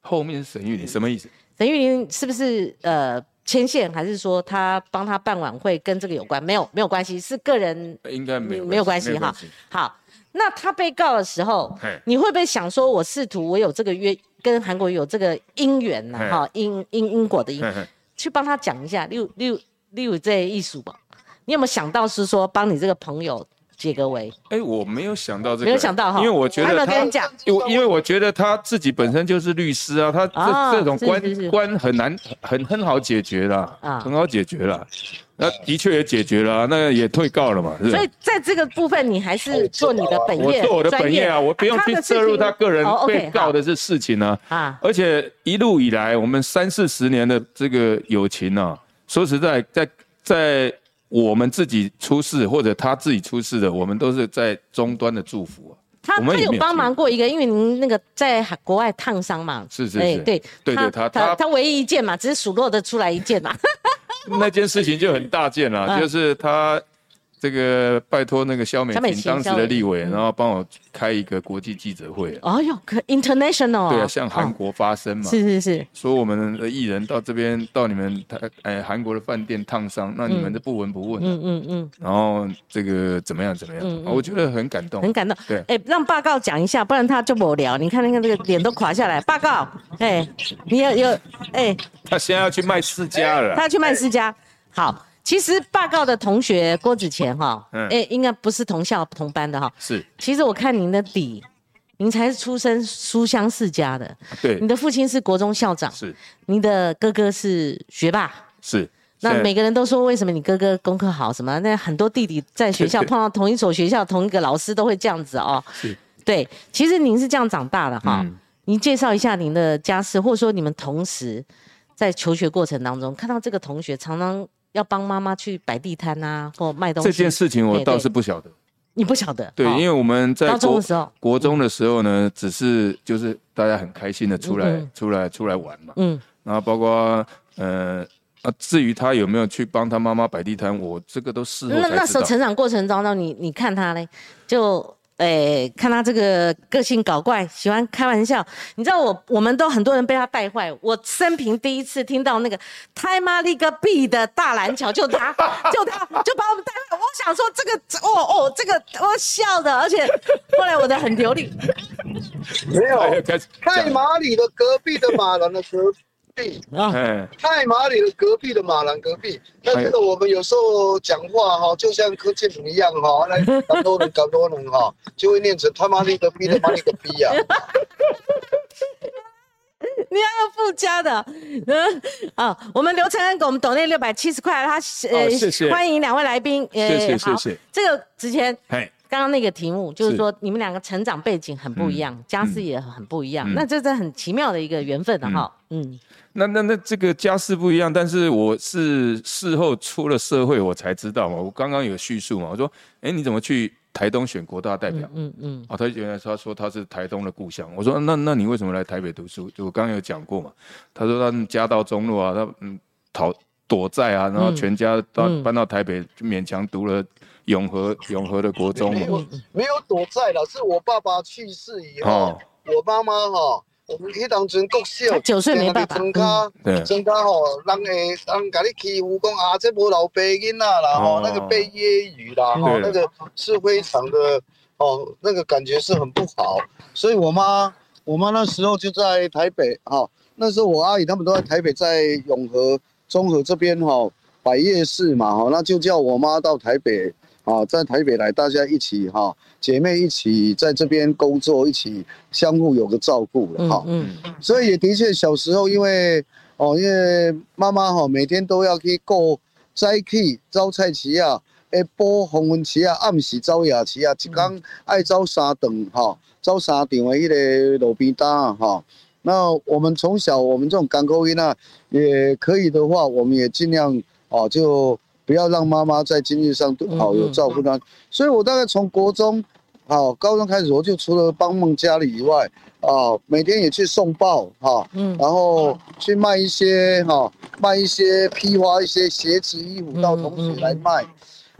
后面是沈玉琳，什么意思？沈玉琳是不是呃牵线，还是说他帮他办晚会跟这个有关？没有，没有关系，是个人应该没有没有关系哈。好，那他被告的时候，你会不会想说，我试图我有这个约跟韩国有这个姻缘呐、哈，因因因果的因，去帮他讲一下，例如例如例如这艺术吧，你有没有想到是说帮你这个朋友解个围？哎，我没有想到这个，没有想到哈因为我觉得他有跟你讲？因为因为我觉得他自己本身就是律师啊，他啊这这种关关很难很很好解决啦，啊很好解决了。那的确也解决了啊，那也退告了嘛，是？所以在这个部分，你还是做你的本业，我做我的本业啊，我不用去涉入他个人哦被告的这事情呢。啊。而且一路以来，我们三四十年的这个友情啊，说实在，在在我们自己出事或者他自己出事的，我们都是在终端的祝福啊。他他有帮忙过一个，因为您那个在国外烫伤嘛，是是是。欸对对对他他他他唯一一件嘛，只是数落的出来一件嘛，[laughs] 那件事情就很大件了，[laughs] 嗯。就是他这个拜托那个肖美琴当时的立委，嗯然后帮我开一个国际记者会啊。哦哟，可 international 对啊，哦向韩国发声嘛。是是是，说我们的艺人到这边到你们台哎韩国的饭店烫伤，那你们都不闻不问啊、嗯嗯嗯，然后这个怎么样怎么样、我觉得很感动很。感动。对哎，让报告讲一下，不然他就无聊。你看那个那个脸都垮下来。报告，哎，你有有哎，他现在要去卖世家了，他要去卖私家。好，其实报告的同学郭子乾哈，嗯哎，应该不是同校同班的哈。是其实我看您的底，您才是出身书香世家的。对你的父亲是国中校长，是你的哥哥是学霸。是。那每个人都说为什么你哥哥功课好什么？那很多弟弟在学校碰到同一所学校同一个老师都会这样子哦。是对，其实您是这样长大的哈。嗯您介绍一下您的家世，或者说你们同时在求学过程当中看到这个同学常常要帮妈妈去摆地摊啊，或卖东西。这件事情我倒是不晓得，你不晓得？对，哦。因为我们在高中国的时候，国中的时候呢，只是就是大家很开心的出来出来出来玩嘛，嗯，然后包括呃啊，至于他有没有去帮他妈妈摆地摊，我这个都事后那那。时候成长过程当中，你你看他嘞，就诶、看他这个个性搞怪，喜欢开玩笑。你知道我我们都很多人被他带坏。我生平第一次听到那个太妈了个币的大蓝桥，就他就他就把我们带坏。我想说这个哦哦这个我笑的，而且后来我的很流利。没有太讲马里的隔壁的马兰的隔壁，啊，哎，太马里的隔壁的马兰隔壁。那这个我们有时候讲话哈，就像柯建明一样哈，来搞多人搞多人哈，[laughs] 就会念成他妈的隔壁的马里隔壁呀。[laughs] 你要用附加的，嗯，啊，我们刘承恩给我们抖内六百七十块，他呃、哦谢谢。欢迎两位来宾，呃谢谢谢谢。这个之前嘿，刚刚那个题目就是是说你们两个成长背景很不一样，家世也很不一样，嗯那这是很奇妙的一个缘分的哈，嗯那那那这个家世不一样，但是我是事后出了社会我才知道嘛。我刚刚有叙述嘛，我说，哎，你怎么去台东选国大代表？嗯嗯哦，他原来他说他是台东的故乡。我说那那你为什么来台北读书？就我刚刚有讲过嘛。他说他家道中落啊，他嗯逃躲债啊，然后全家到、嗯搬到台北，就勉强读了永和永和的国中嘛。没有没有躲债了，是我爸爸去世以后，哦，我妈妈哈，我们迄当阵国小他九岁没爸爸。增加对，增加吼，人会人甲你欺负，讲啊，这无老爸囡仔啦，吼、哦。那个被揶揄啦，吼、对。那个是非常的，哦，那个感觉是很不好。所以我妈，我妈那时候就在台北，哈、那时候我阿姨他们都在台北，在永和、中和这边，哈、百夜市嘛，哈、那就叫我妈到台北，啊，在台北来，大家一起哈、姐妹一起在这边工作，一起相互有个照顾了，哈、嗯嗯所以也的确，小时候因为哦，因为妈妈哈、每天都要去顾早起走菜市啊，下晡黄昏市啊，暗时走夜市啊，一天爱招三顿哈，招三场的迄个路边摊啊哈。那我们从小我们这种港口音啊，也可以的话，我们也尽量哦，就不要让妈妈在经济上都好有照顾她。所以我大概从国中好，高中开始我就除了帮忙家里以外，啊，每天也去送报哈，嗯然后去卖一些哈，卖一些批发一些鞋子、衣服到同学来卖。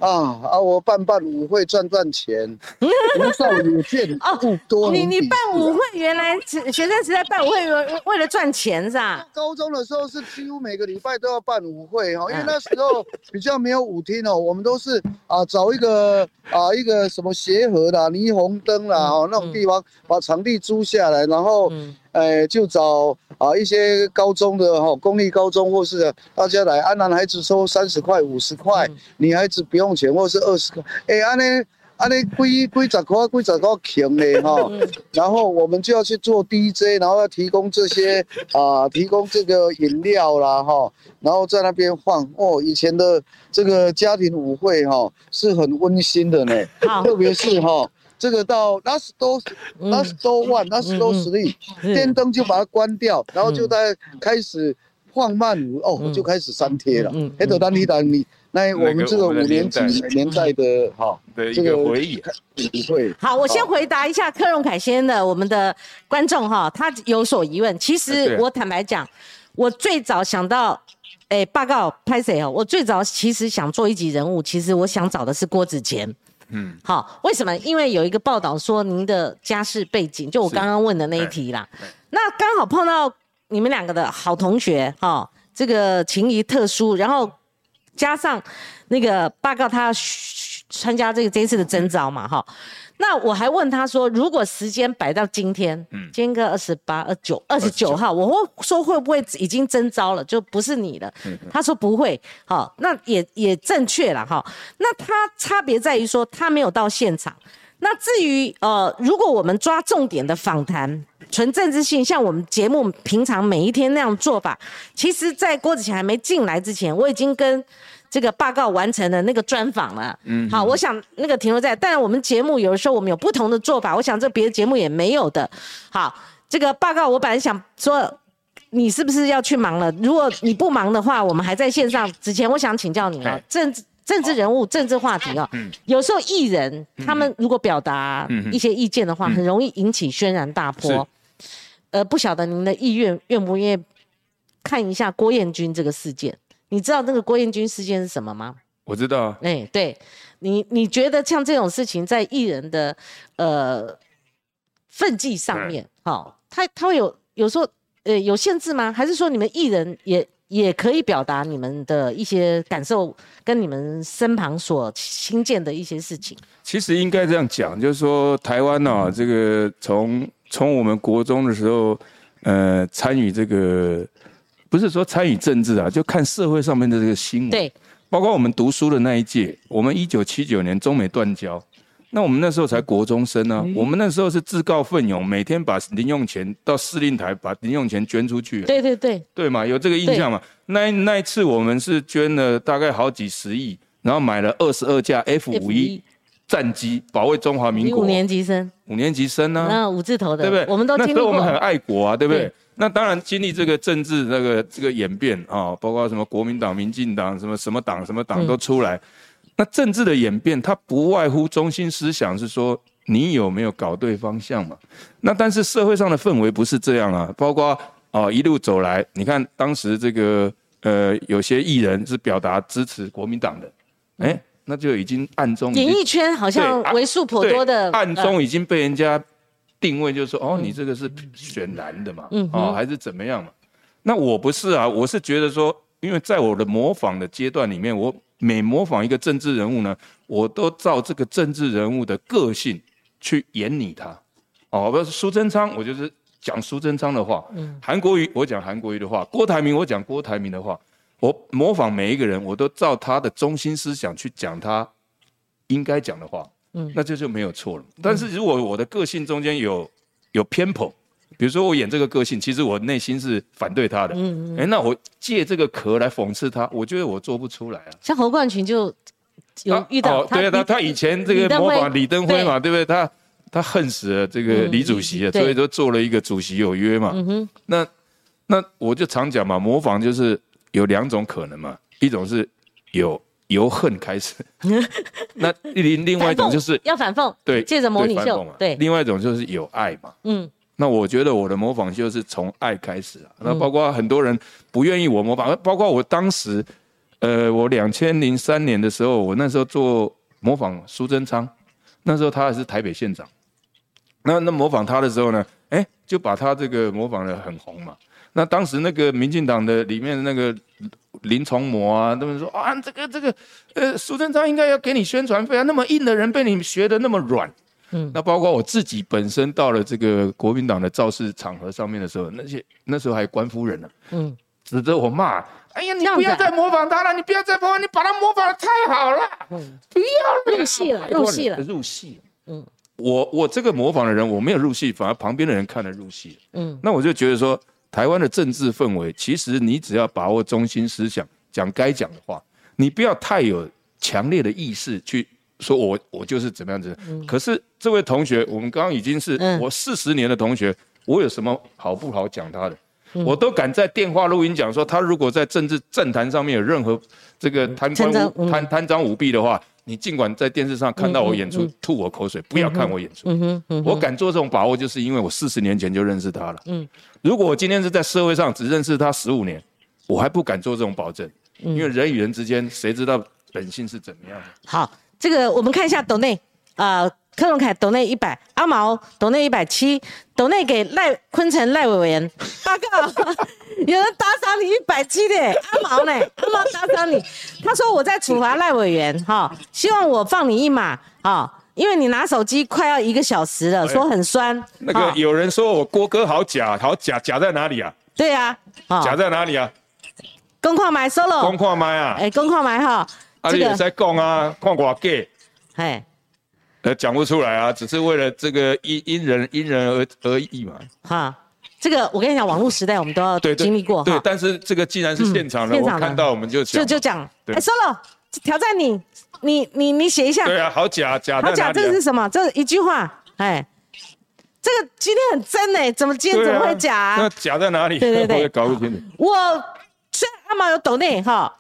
啊啊！我办办舞会赚赚钱，[laughs] 年少有见哦不多你你办舞会，原来是学生时代办舞会为为了赚钱是吧？高中的时候是几乎每个礼拜都要办舞会哈，因为嗯那时候比较没有舞厅哦，我们都是啊找一个啊一个什么协和啦、霓虹灯啦哦那种地方把场地租下来，然后嗯呃就找啊一些高中的哈公立高中或是大家来，啊男孩子收三十块、五十块，女孩子不用钱或是二十块，哎安尼。安尼几几十块、几十块穷嘞哈，[laughs] 然后我们就要去做 DJ，然后要提供这些啊、提供这个饮料啦哈，然后在那边放哦。以前的这个家庭舞会哈是很温馨的呢，特别是哈这个到那时都嗯那时都 one 那时都实力，是电灯就把它关掉，然后就在开始放慢舞哦，嗯就开始删贴了。黑那我们这个五年级年代的哈的一这个个回忆。体会。好，我先回答一下柯荣凯先生的我们的观众哈，他有所疑问。其实我坦白讲，我最早想到，哎，报告拍谁哦？我最早其实想做一集人物，其实我想找的是郭子乾。嗯，好，为什么？因为有一个报道说您的家世背景，就我刚刚问的那一题啦。那刚好碰到你们两个的好同学哈、这个情谊特殊，然后加上那个报告他参加这个这一次的征召嘛哈。那我还问他说，如果时间摆到今天，嗯今天个二十八、二九、二十九号，我会说会不会已经征召了，就不是你了？嗯他说不会，好，那也也正确了哈。那他差别在于说他没有到现场。那至于呃，如果我们抓重点的访谈，纯政治性，像我们节目平常每一天那样做法，其实，在郭子乾还没进来之前，我已经跟这个报告完成了那个专访了。嗯，好，我想那个停留在，当然我们节目有的时候我们有不同的做法，我想这别的节目也没有的。好，这个报告我本来想说。你是不是要去忙了？如果你不忙的话，我们还在线上。之前我想请教你哦哎，政治政治人物、政治话题哦，有时候艺人他们如果表达嗯一些意见的话，很容易引起轩然大波。呃，不晓得您的意愿愿不愿意看一下郭彦军这个事件？你知道那个郭彦军事件是什么吗？我知道啊，哎、对你，你觉得像这种事情在艺人的呃分际上面，好、他他会有有时候呃有限制吗？还是说你们艺人也也可以表达你们的一些感受，跟你们身旁所新建的一些事情？其实应该这样讲，就是说台湾呢、这个从从我们国中的时候，呃，参与这个不是说参与政治啊，就看社会上面的这个新闻。对，包括我们读书的那一届，我们一九七九年中美断交，那我们那时候才国中生呢、我们那时候是自告奋勇，每天把零用钱到司令台把零用钱捐出去，对对对，对嘛？有这个印象嘛？那那一次我们是捐了大概好几十亿，然后买了二十二架 F 五一战机，保卫中华民国。五年级生，五年级生呢、那五字头的，对不对？我们都经历过那时候我们。很爱国啊，对不对？对那当然经历这个政治那个这个演变啊，包括什么国民党、民进党、什么什么党、什么党都出来。那政治的演变，它不外乎中心思想是说你有没有搞对方向嘛？那但是社会上的氛围不是这样啊，包括啊一路走来，你看当时这个呃有些艺人是表达支持国民党的，哎，那就已经暗中演艺圈好像为数颇多的对暗呃中已经被人家定位，就是说，哦，你这个是选蓝的嘛，嗯哼哦，还是怎么样嘛？那我不是啊，我是觉得说，因为在我的模仿的阶段里面，我每模仿一个政治人物呢，我都照这个政治人物的个性去演拟他。哦，不是苏贞昌，我就是讲苏贞昌的话；韩国瑜，我讲韩国瑜的话；郭台铭，我讲郭台铭的话。我模仿每一个人，我都照他的中心思想去讲他应该讲的话，嗯，那这就没有错了。但是如果我的个性中间有有偏颇，比如说我演这个个性，其实我内心是反对他的，嗯嗯，哎，那我借这个壳来讽刺他，我觉得我做不出来啊。像侯冠群就有他遇到哦，对啊，他他以前这个模仿李登辉嘛，对不对？他他恨死了这个嗯李主席啊，对所以就做了一个主席有约嘛。嗯哼，那那我就常讲嘛，模仿就是有两种可能嘛，一种是有由恨开始。[laughs] 那另另外一种就是要反讽，对，借着模拟秀对另外一种就是有爱嘛。嗯那我觉得我的模仿秀是从爱开始啊。那包括很多人不愿意我模仿，包括我当时，呃，我两千零三年的时候，我那时候做模仿苏贞昌，那时候他还是台北县长。那那模仿他的时候呢，哎，就把他这个模仿的很红嘛。那当时那个民进党的里面的那个林崇模啊，他们说啊，这个这个，呃，苏贞昌应该要给你宣传费啊，那么硬的人被你学的那么软。嗯。那包括我自己本身到了这个国民党的造势场合上面的时候，那些那时候还官夫人呢、嗯，指着我骂：“哎呀，你不要再模仿他了，你不要再模仿，你把他模仿的太好了，嗯。不要入戏了，入戏了，入戏。”嗯嗯，我我这个模仿的人我没有入戏，反而旁边的人看了入戏。嗯。那我就觉得说，台湾的政治氛围，其实你只要把握中心思想，讲该讲的话，你不要太有强烈的意识去说我我就是怎么样子。可是这位同学，我们刚刚已经是嗯我四十年的同学，我有什么好不好讲他的？我都敢在电话录音讲说，他如果在政治政坛上面有任何这个贪官污贪贪赃舞弊的话，你尽管在电视上看到我演出吐我口水，不要看我演出。我敢做这种把握，就是因为我四十年前就认识他了。如果我今天是在社会上只认识他十五年，我还不敢做这种保证，嗯因为人与人之间谁知道本性是怎么样的？好，这个我们看一下董内，呃，柯隆凯抖内一百，阿毛抖内一百七，抖内给赖坤城赖委员报告，[laughs] 有人打赏你一百七的，阿毛呢？阿毛打赏你，他说我在处罚赖委员哈，希望我放你一马哈。因为你拿手机快要一个小时了，说很酸。那个有人说我郭哥好假，好假，假在哪里啊？对啊，假，在哪里啊？公矿买 solo，光看麦啊，哎，公矿买哈，啊这个，你也在讲啊，看我 gay，哎，呃，讲不出来啊，只是为了这个因因人因人而而异嘛。哈，这个我跟你讲，网络时代我们都要经历过哈，。对但是这个既然是现场的，我看到我们就就就讲，对哎，solo 挑战你，你你你写一下，对啊，好假，假好假？这是什么？这一句话，哎，这个今天很真哎，怎么今天怎么会假啊那？假在哪里？对对对 [laughs] 我也搞不清楚。我虽然阿毛有抖内哈，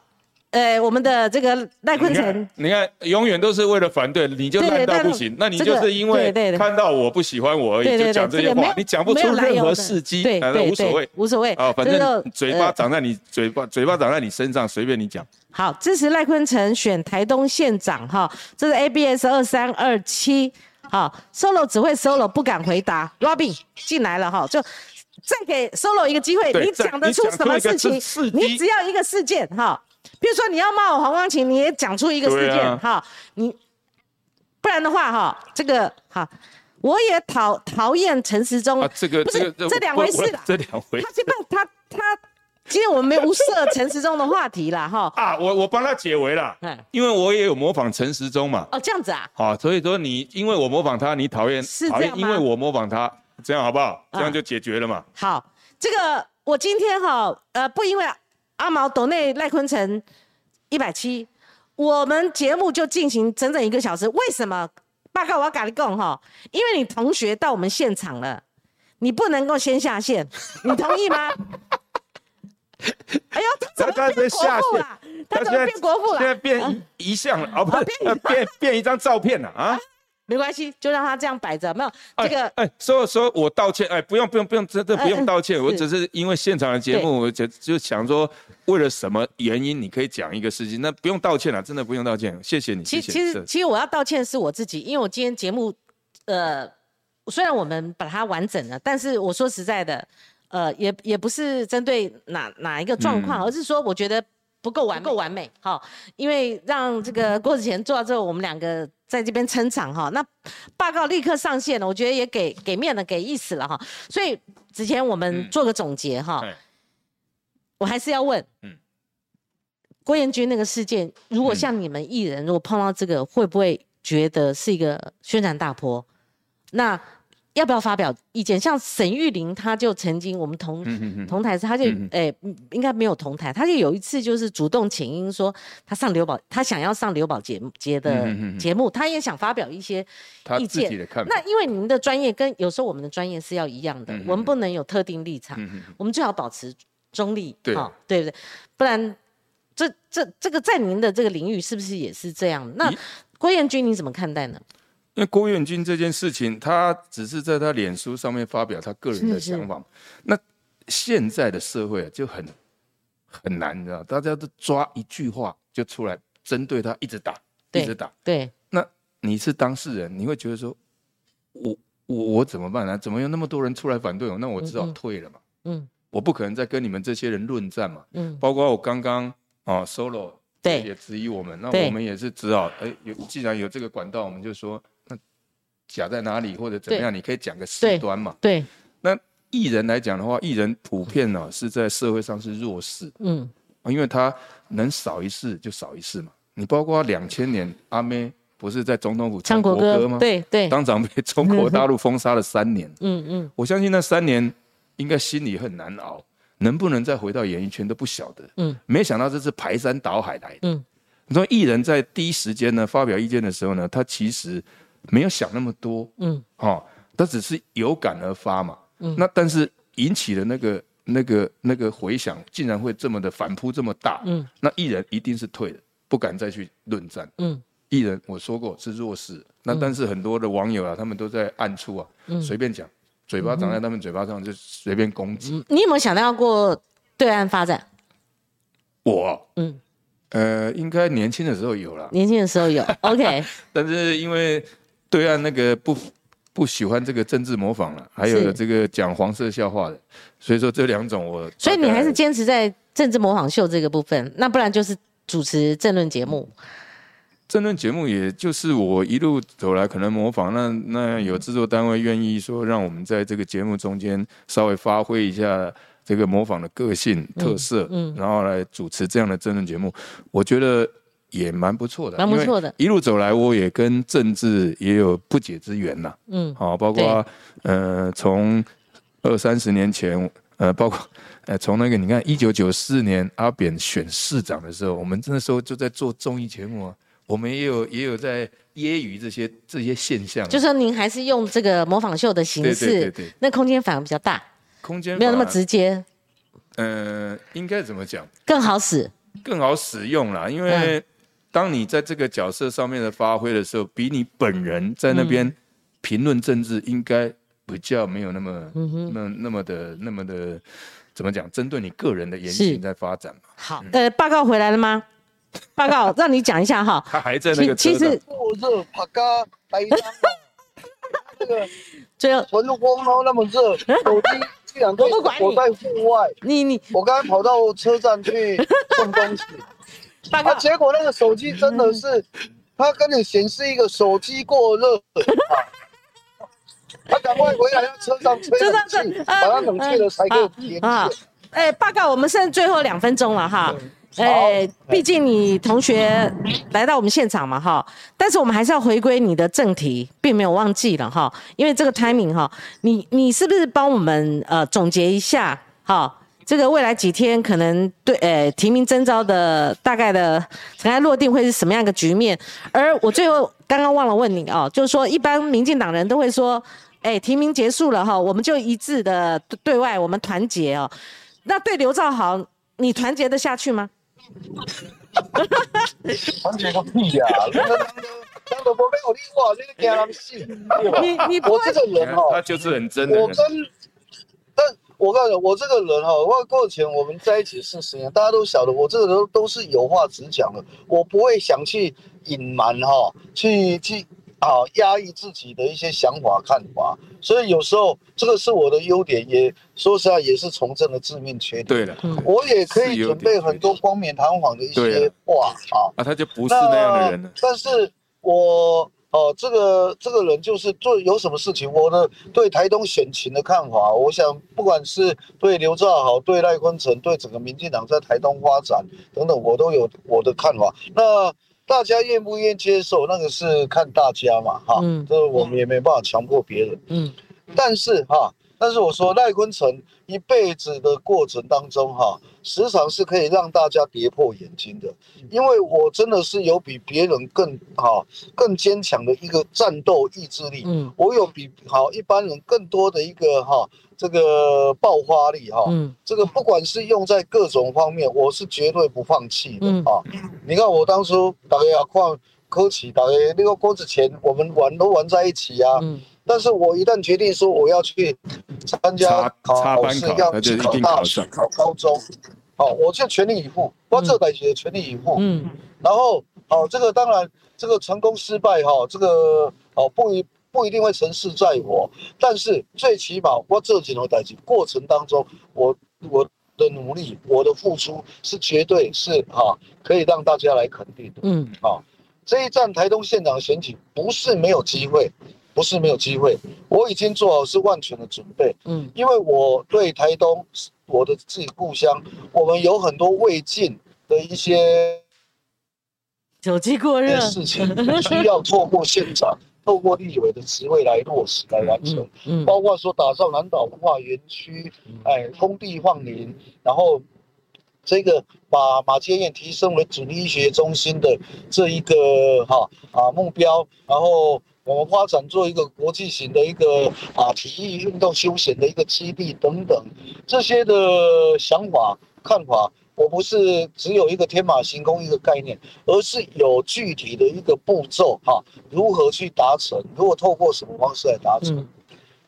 呃，我们的这个赖坤成。你看，永远都是为了反对，你就烂到不行。那你就是因为看到我不喜欢我而已，就讲这些话，你讲不出任何事迹，反对对对，正无所谓？无所谓。啊。反正嘴巴呃长在你嘴巴，嘴巴长在你身上，随便你讲。好，支持赖坤成选台东县长哈，这是 ABS 二三二七，好，solo 只会 solo 不敢回答，Robin 进来了哈，就再给 solo 一个机会，你讲得出什么事情？你只要一个事件哈，比如说你要骂我黄光琴，你也讲出一个事件哈，你不然的话哈，这个哈，我也讨讨厌陈时中啊，这个不是这个这两回事啦这两回他现在他他今天我们没有设陈时中的话题啦哈，[laughs] 啊，我我帮他解围了哎，因为我也有模仿陈时中嘛。哦这样子啊。好，所以说你因为我模仿他，你讨厌讨厌，因为我模仿他，这样好不好？啊这样就解决了嘛。好，这个我今天哈，呃，不因为阿毛抖内赖坤城一百七，我们节目就进行整整一个小时。为什么？报告我要跟你讲哈，因为你同学到我们现场了，你不能够先下线，[laughs] 你同意吗？哎呦，他怎么变国父了？他怎么变国父了？现在变遗遗像了啊，不变变一张照片了啊。没关系，就让他这样摆着，没有这个哎，说说我道歉，哎，不用不用不用，真的不用道歉，嗯我只是因为现场的节目，我就就想说，为了什么原因，你可以讲一个事情，那不用道歉了，真的不用道歉，谢谢你，其谢谢。是其实其实我要道歉是我自己，因为我今天节目，呃，虽然我们把它完整了，但是我说实在的，呃，也也不是针对哪哪一个状况，嗯。而是说我觉得不够完不够完美，哈，因为让这个郭子乾做到之后，我们两个在这边撑场哈，那报告立刻上线了，我觉得也给给面了，给意思了哈，所以之前我们嗯。做个总结哈，哎我还是要问，嗯。郭彦军那个事件，如果像你们艺人，如果碰到这个，会不会觉得是一个轩然大波？那要不要发表意见？像沈玉玲，她就曾经我们同、同台时，她就嗯诶、嗯应该没有同台，她就有一次就是主动请缨说，她上刘宝，她想要上刘宝节节的节目，她也想发表一些意见。那因为你们的专业跟有时候我们的专业是要一样的，我们不能有特定立场，我们最好保持中立，对哦对不对？不然这这这个在您的这个领域是不是也是这样？那郭彦军你怎么看待呢？因为郭彦军这件事情，他只是在他脸书上面发表他个人的想法嘛。那现在的社会啊，就很很难，你知道，大家都抓一句话就出来针对他一直打，一直打。对，那你是当事人，你会觉得说，我我我怎么办呢、怎么有那么多人出来反对我？那我只好退了嘛。嗯我不可能再跟你们这些人论战嘛。嗯，包括我刚刚啊，solo 对也质疑我们，那我们也是只好哎，有既然有这个管道，我们就说那假在哪里或者怎么样，你可以讲个事端嘛。对，那艺人来讲的话，艺人普遍呢、是在社会上是弱势，嗯啊因为他能少一事就少一事嘛。你包括两千年阿妹不是在总统府唱国歌，国吗？，对对，当场被中国大陆封杀了三年。[laughs] 嗯嗯我相信那三年应该心里很难熬，能不能再回到演艺圈都不晓得。嗯没想到这是排山倒海来的。嗯你说艺人在第一时间呢发表意见的时候呢，他其实没有想那么多，嗯。哦，他只是有感而发嘛。嗯。那但是引起的那个那个那个回响，竟然会这么的反扑这么大，嗯，那艺人一定是退的，不敢再去论战。嗯。艺人我说过是弱势，那但是很多的网友啊，他们都在暗处啊，随便讲，嘴巴长在他们嘴巴上就随便攻击。嗯，你有没有想到过对岸发展？我，嗯，呃，应该年轻的时候有了，年轻的时候有，OK，[laughs] 但是因为对岸那个不不喜欢这个政治模仿了，还有这个讲黄色笑话的，所以说这两种我，所以你还是坚持在政治模仿秀这个部分，那不然就是主持政论节目。政论节目，也就是我一路走来可能模仿，那那有制作单位愿意说让我们在这个节目中间稍微发挥一下这个模仿的个性特色，嗯。然后来主持这样的政论节目，我觉得也蛮不错的，蛮不错的。一路走来，我也跟政治也有不解之缘呐、嗯好、包括呃，从二三十年前，呃，包括呃，从那个你看一九九四年阿扁选市长的时候，我们那时候就在做综艺节目啊，我们也有也有在揶揄这些这些现象啊、就说您还是用这个模仿秀的形式，对对对对。那空间反而比较大，空间没有那么直接，呃，应该怎么讲？更好使。更好使用啦，因嗯。为当你在这个角色上面的发挥的时候，比你本人在那边嗯。评论政治，应该比较没有那么、嗯那那么的那么的怎么讲，针对你个人的言行在发展嘛。好，呃，报告回来了吗？报告让你讲一下哈。他还在那个其实过热帕嘎台张啊，[laughs] 那个最后纯光然后那么热，手机居然可以我在户外。你你。我刚才跑到车站去送东西，报告啊，结果那个手机真的是，它跟你显示一个手机过热，啊，[laughs] 他赶快回来，让车上吹车冷上气，这把它冷却了才可以连啊线。，哎，报告，我们剩最后两分钟了哈。哎，毕竟你同学来到我们现场嘛哈，但是我们还是要回归你的正题，并没有忘记了哈，因为这个 timing 哈，你你是不是帮我们呃总结一下哈？这个未来几天可能对呃提名征召的大概的尘埃落定会是什么样一个局面？而我最后刚刚忘了问你哦，就是说一般民进党人都会说，哎，提名结束了哈，我们就一致的对外我们团结哦。那对刘兆豪，你团结得下去吗？团结个屁呀！那个那个那个我没有 [laughs] 你。你你不我会这个人他，就是很真的人。我跟，但我告诉你，我这个人哈，我过前我们在一起四十年，大家都晓得，我这个人都是有话直讲的，我不会想去隐瞒哈，去去啊压抑自己的一些想法看法，所以有时候这个是我的优点，也说实在也是从政的致命缺点。对了，我也可以准备很多冠冕堂皇的一些话啊，啊，他就不是那样的人了。但是我呃，这个这个人就是做有什么事情，我的对台东选情的看法，我想不管是对刘兆豪、对赖坤成、对整个民进党在台东发展等等，我都有我的看法。那大家愿不愿意接受，那个是看大家嘛，哈，嗯这个我们也没办法强迫别人。嗯但是哈，但是我说赖坤成一辈子的过程当中哈，时常是可以让大家跌破眼睛的，因为我真的是有比别人更哈更坚强的一个战斗意志力，嗯。我有比好一般人更多的一个哈这个爆发力哈，嗯。这个不管是用在各种方面，我是绝对不放弃的嗯。啊！你看我当初大家也看科奇，大家那个郭子前我们玩都玩在一起啊。嗯但是我一旦决定说我要去参加考试，考要去考大学、考高中，好，我就全力以赴，我这代学全力以赴。嗯然后，好，这个当然，这个成功失败哈，这个哦不一不一定会成事在我，但是最起码我这几头代际过程当中，我我的努力，我的付出是绝对是哈可以让大家来肯定的。嗯啊，这一站台东县长选举不是没有机会，不是没有机会，我已经做好是万全的准备，嗯。因为我对台东，我的自己故乡，我们有很多未尽的一些手机过热，事情，需要透过县长、[laughs] 透过立委的职位来落实来完成。嗯，嗯包括说打造南岛文化园区，哎，空地放林，然后这个把马街院提升为主力医学中心的这一个哈啊目标，然后我们发展做一个国际型的一个啊体育运动休闲的一个基地等等这些的想法看法。我不是只有一个天马行空一个概念，而是有具体的一个步骤哈，如何去达成，如果透过什么方式来达成。嗯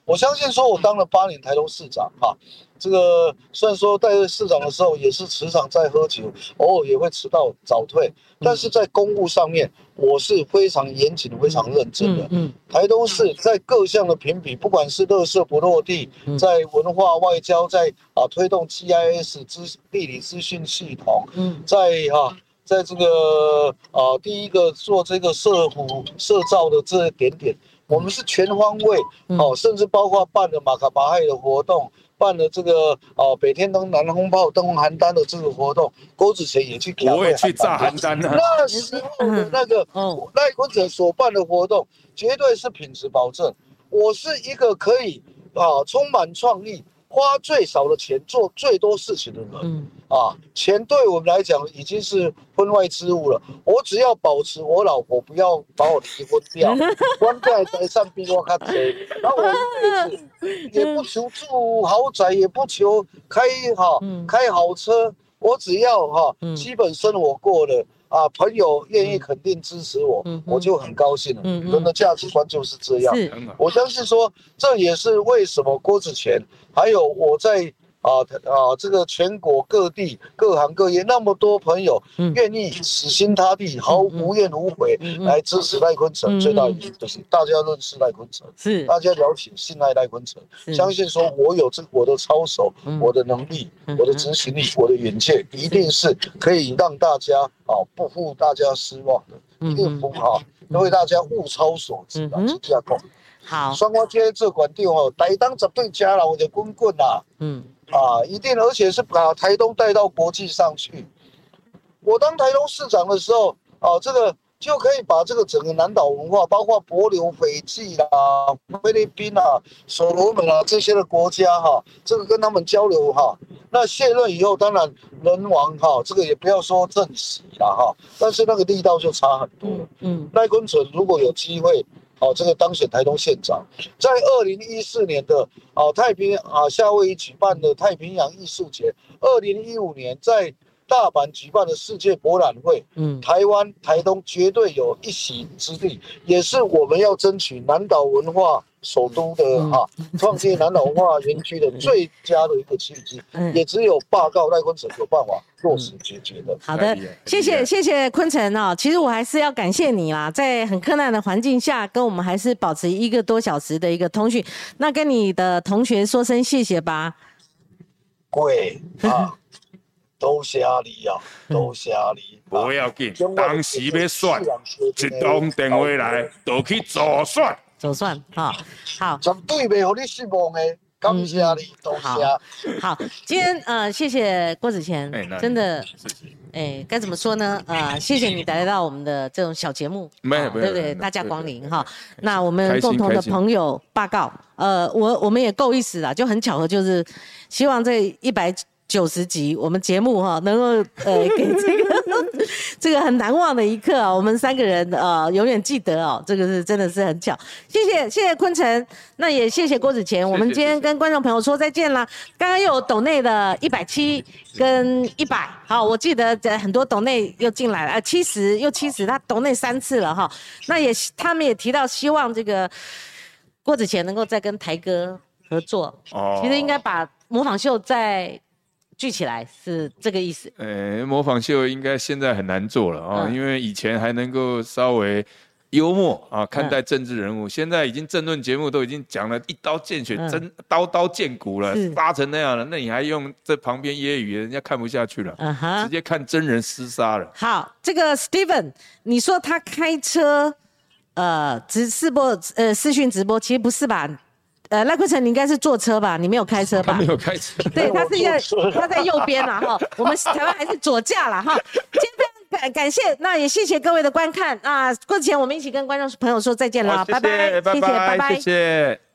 我相信说，我当了八年台东市长哈，这个虽然说在市长的时候也是时常在喝酒，偶尔也会迟到早退，但是在公务上面我是非常严谨、非常认真的嗯。嗯。台东市在各项的评比，不管是垃圾不落地嗯，在文化外交，在啊推动 GIS 资地理资讯系统，嗯。在哈、在这个啊第一个做这个社服社造的这一点点，我们是全方位嗯。哦，甚至包括办了马卡巴亥的活动，办了这个哦北天灯南风炮灯红邯郸的这个活动，郭子乾也去调我也去炸邯郸了，那时候的那个 [laughs] 哦赖坤者所办的活动，绝对是品质保证。我是一个可以啊充满创意，花最少的钱做最多事情的人。嗯啊，钱对我们来讲已经是婚外之物了。我只要保持我老婆不要把我离婚掉，[laughs] 关在台上比我较贼，然后我一辈子 [laughs] 也不求住豪宅，也不求开哈、嗯开好车，我只要哈、嗯基本生活过了。啊，朋友愿意肯定支持我，嗯我就很高兴了。人的价值观就是这样。我相信说，这也是为什么郭子乾，还有我在啊啊这个全国各地各行各业那么多朋友嗯。愿意死心塌地、毫无怨无悔来支持赖坤成，嗯最大原因就是大家认识赖坤成，是。大家了解、信赖赖坤成，相信说我有这我的操守嗯、我的能力嗯、我的执行力、我的远见，一定是可以让大家啊不负大家失望的，一定不好，为大家物超所值啊，嗯哼。是这样讲。好。双花街这管店哦，台东绝对加了我的滚滚呐嗯。啊，一定，而且是把台东带到国际上去。我当台东市长的时候啊，这个就可以把这个整个南岛文化，包括帛琉、斐济啦、菲律宾啦、所罗门啊这些的国家哈、这个跟他们交流哈、那卸任以后，当然人亡哈、这个也不要说正喜啦哈、但是那个力道就差很多。嗯嗯。赖坤成如果有机会，哦，这个当选台东县长，在二零一四年的哦太平啊夏威夷举办的太平洋艺术节，二零一五年在大阪举办的世界博览会，嗯台湾台东绝对有一席之地，也是我们要争取南岛文化首都的嗯哈、创建南岛文化园区的最佳的一个契机，嗯也只有报告赖坤成有办法落实解决的。好的谢谢谢谢坤城哦。其实我还是要感谢你啦，在很困难的环境下，跟我们还是保持一个多小时的一个通讯。那跟你的同学说声谢谢吧。贵啊，[laughs] 都瞎理啊，都瞎理。不要紧，当时要选，一通电话来，就去做选。走算哈、好，绝对袂让你失望的，感谢你，多好谢。好，今天呃，谢谢郭子乾真的。哎，该怎么说呢？呃，谢谢你来到我们的这种小节目，没有没有啊对不对？大驾光临哈对。那我们共同的朋友报告，呃，我我们也够意思啦，就很巧合，就是希望这一百九十集我们节目哈，能够呃给这个 [laughs] 这个很难忘的一刻啊，我们三个人呃永远记得哦，这个是真的是很巧。谢谢谢谢坤城，那也谢谢郭子乾，我们今天跟观众朋友说再见啦。刚刚又有抖内的一百七跟一百，好，我记得呃很多抖内又进来了，呃七十又七十，他抖内三次了哈。那也他们也提到希望这个郭子乾能够再跟台哥合作，哦其实应该把模仿秀再聚起来，是这个意思。呃，模仿秀应该现在很难做了啊，嗯因为以前还能够稍微幽默啊看待政治人物，现在已经政论节目都已经讲了一刀见血、嗯真刀刀见骨了是，杀成那样了，那你还用这旁边揶揄，人家看不下去了，嗯直接看真人厮杀了。好，这个 Steven，你说他开车，呃，直视播，呃，视讯直播，其实不是吧？呃，赖坤成，你应该是坐车吧？你没有开车吧 [laughs] 没？有开车，对，他是一个他在右边啦哈。我们台湾还是左驾啦哈。今天非常感感谢，那也谢谢各位的观看啊。过前我们一起跟观众朋友说再见了，拜拜，谢，拜谢谢，拜拜谢。谢。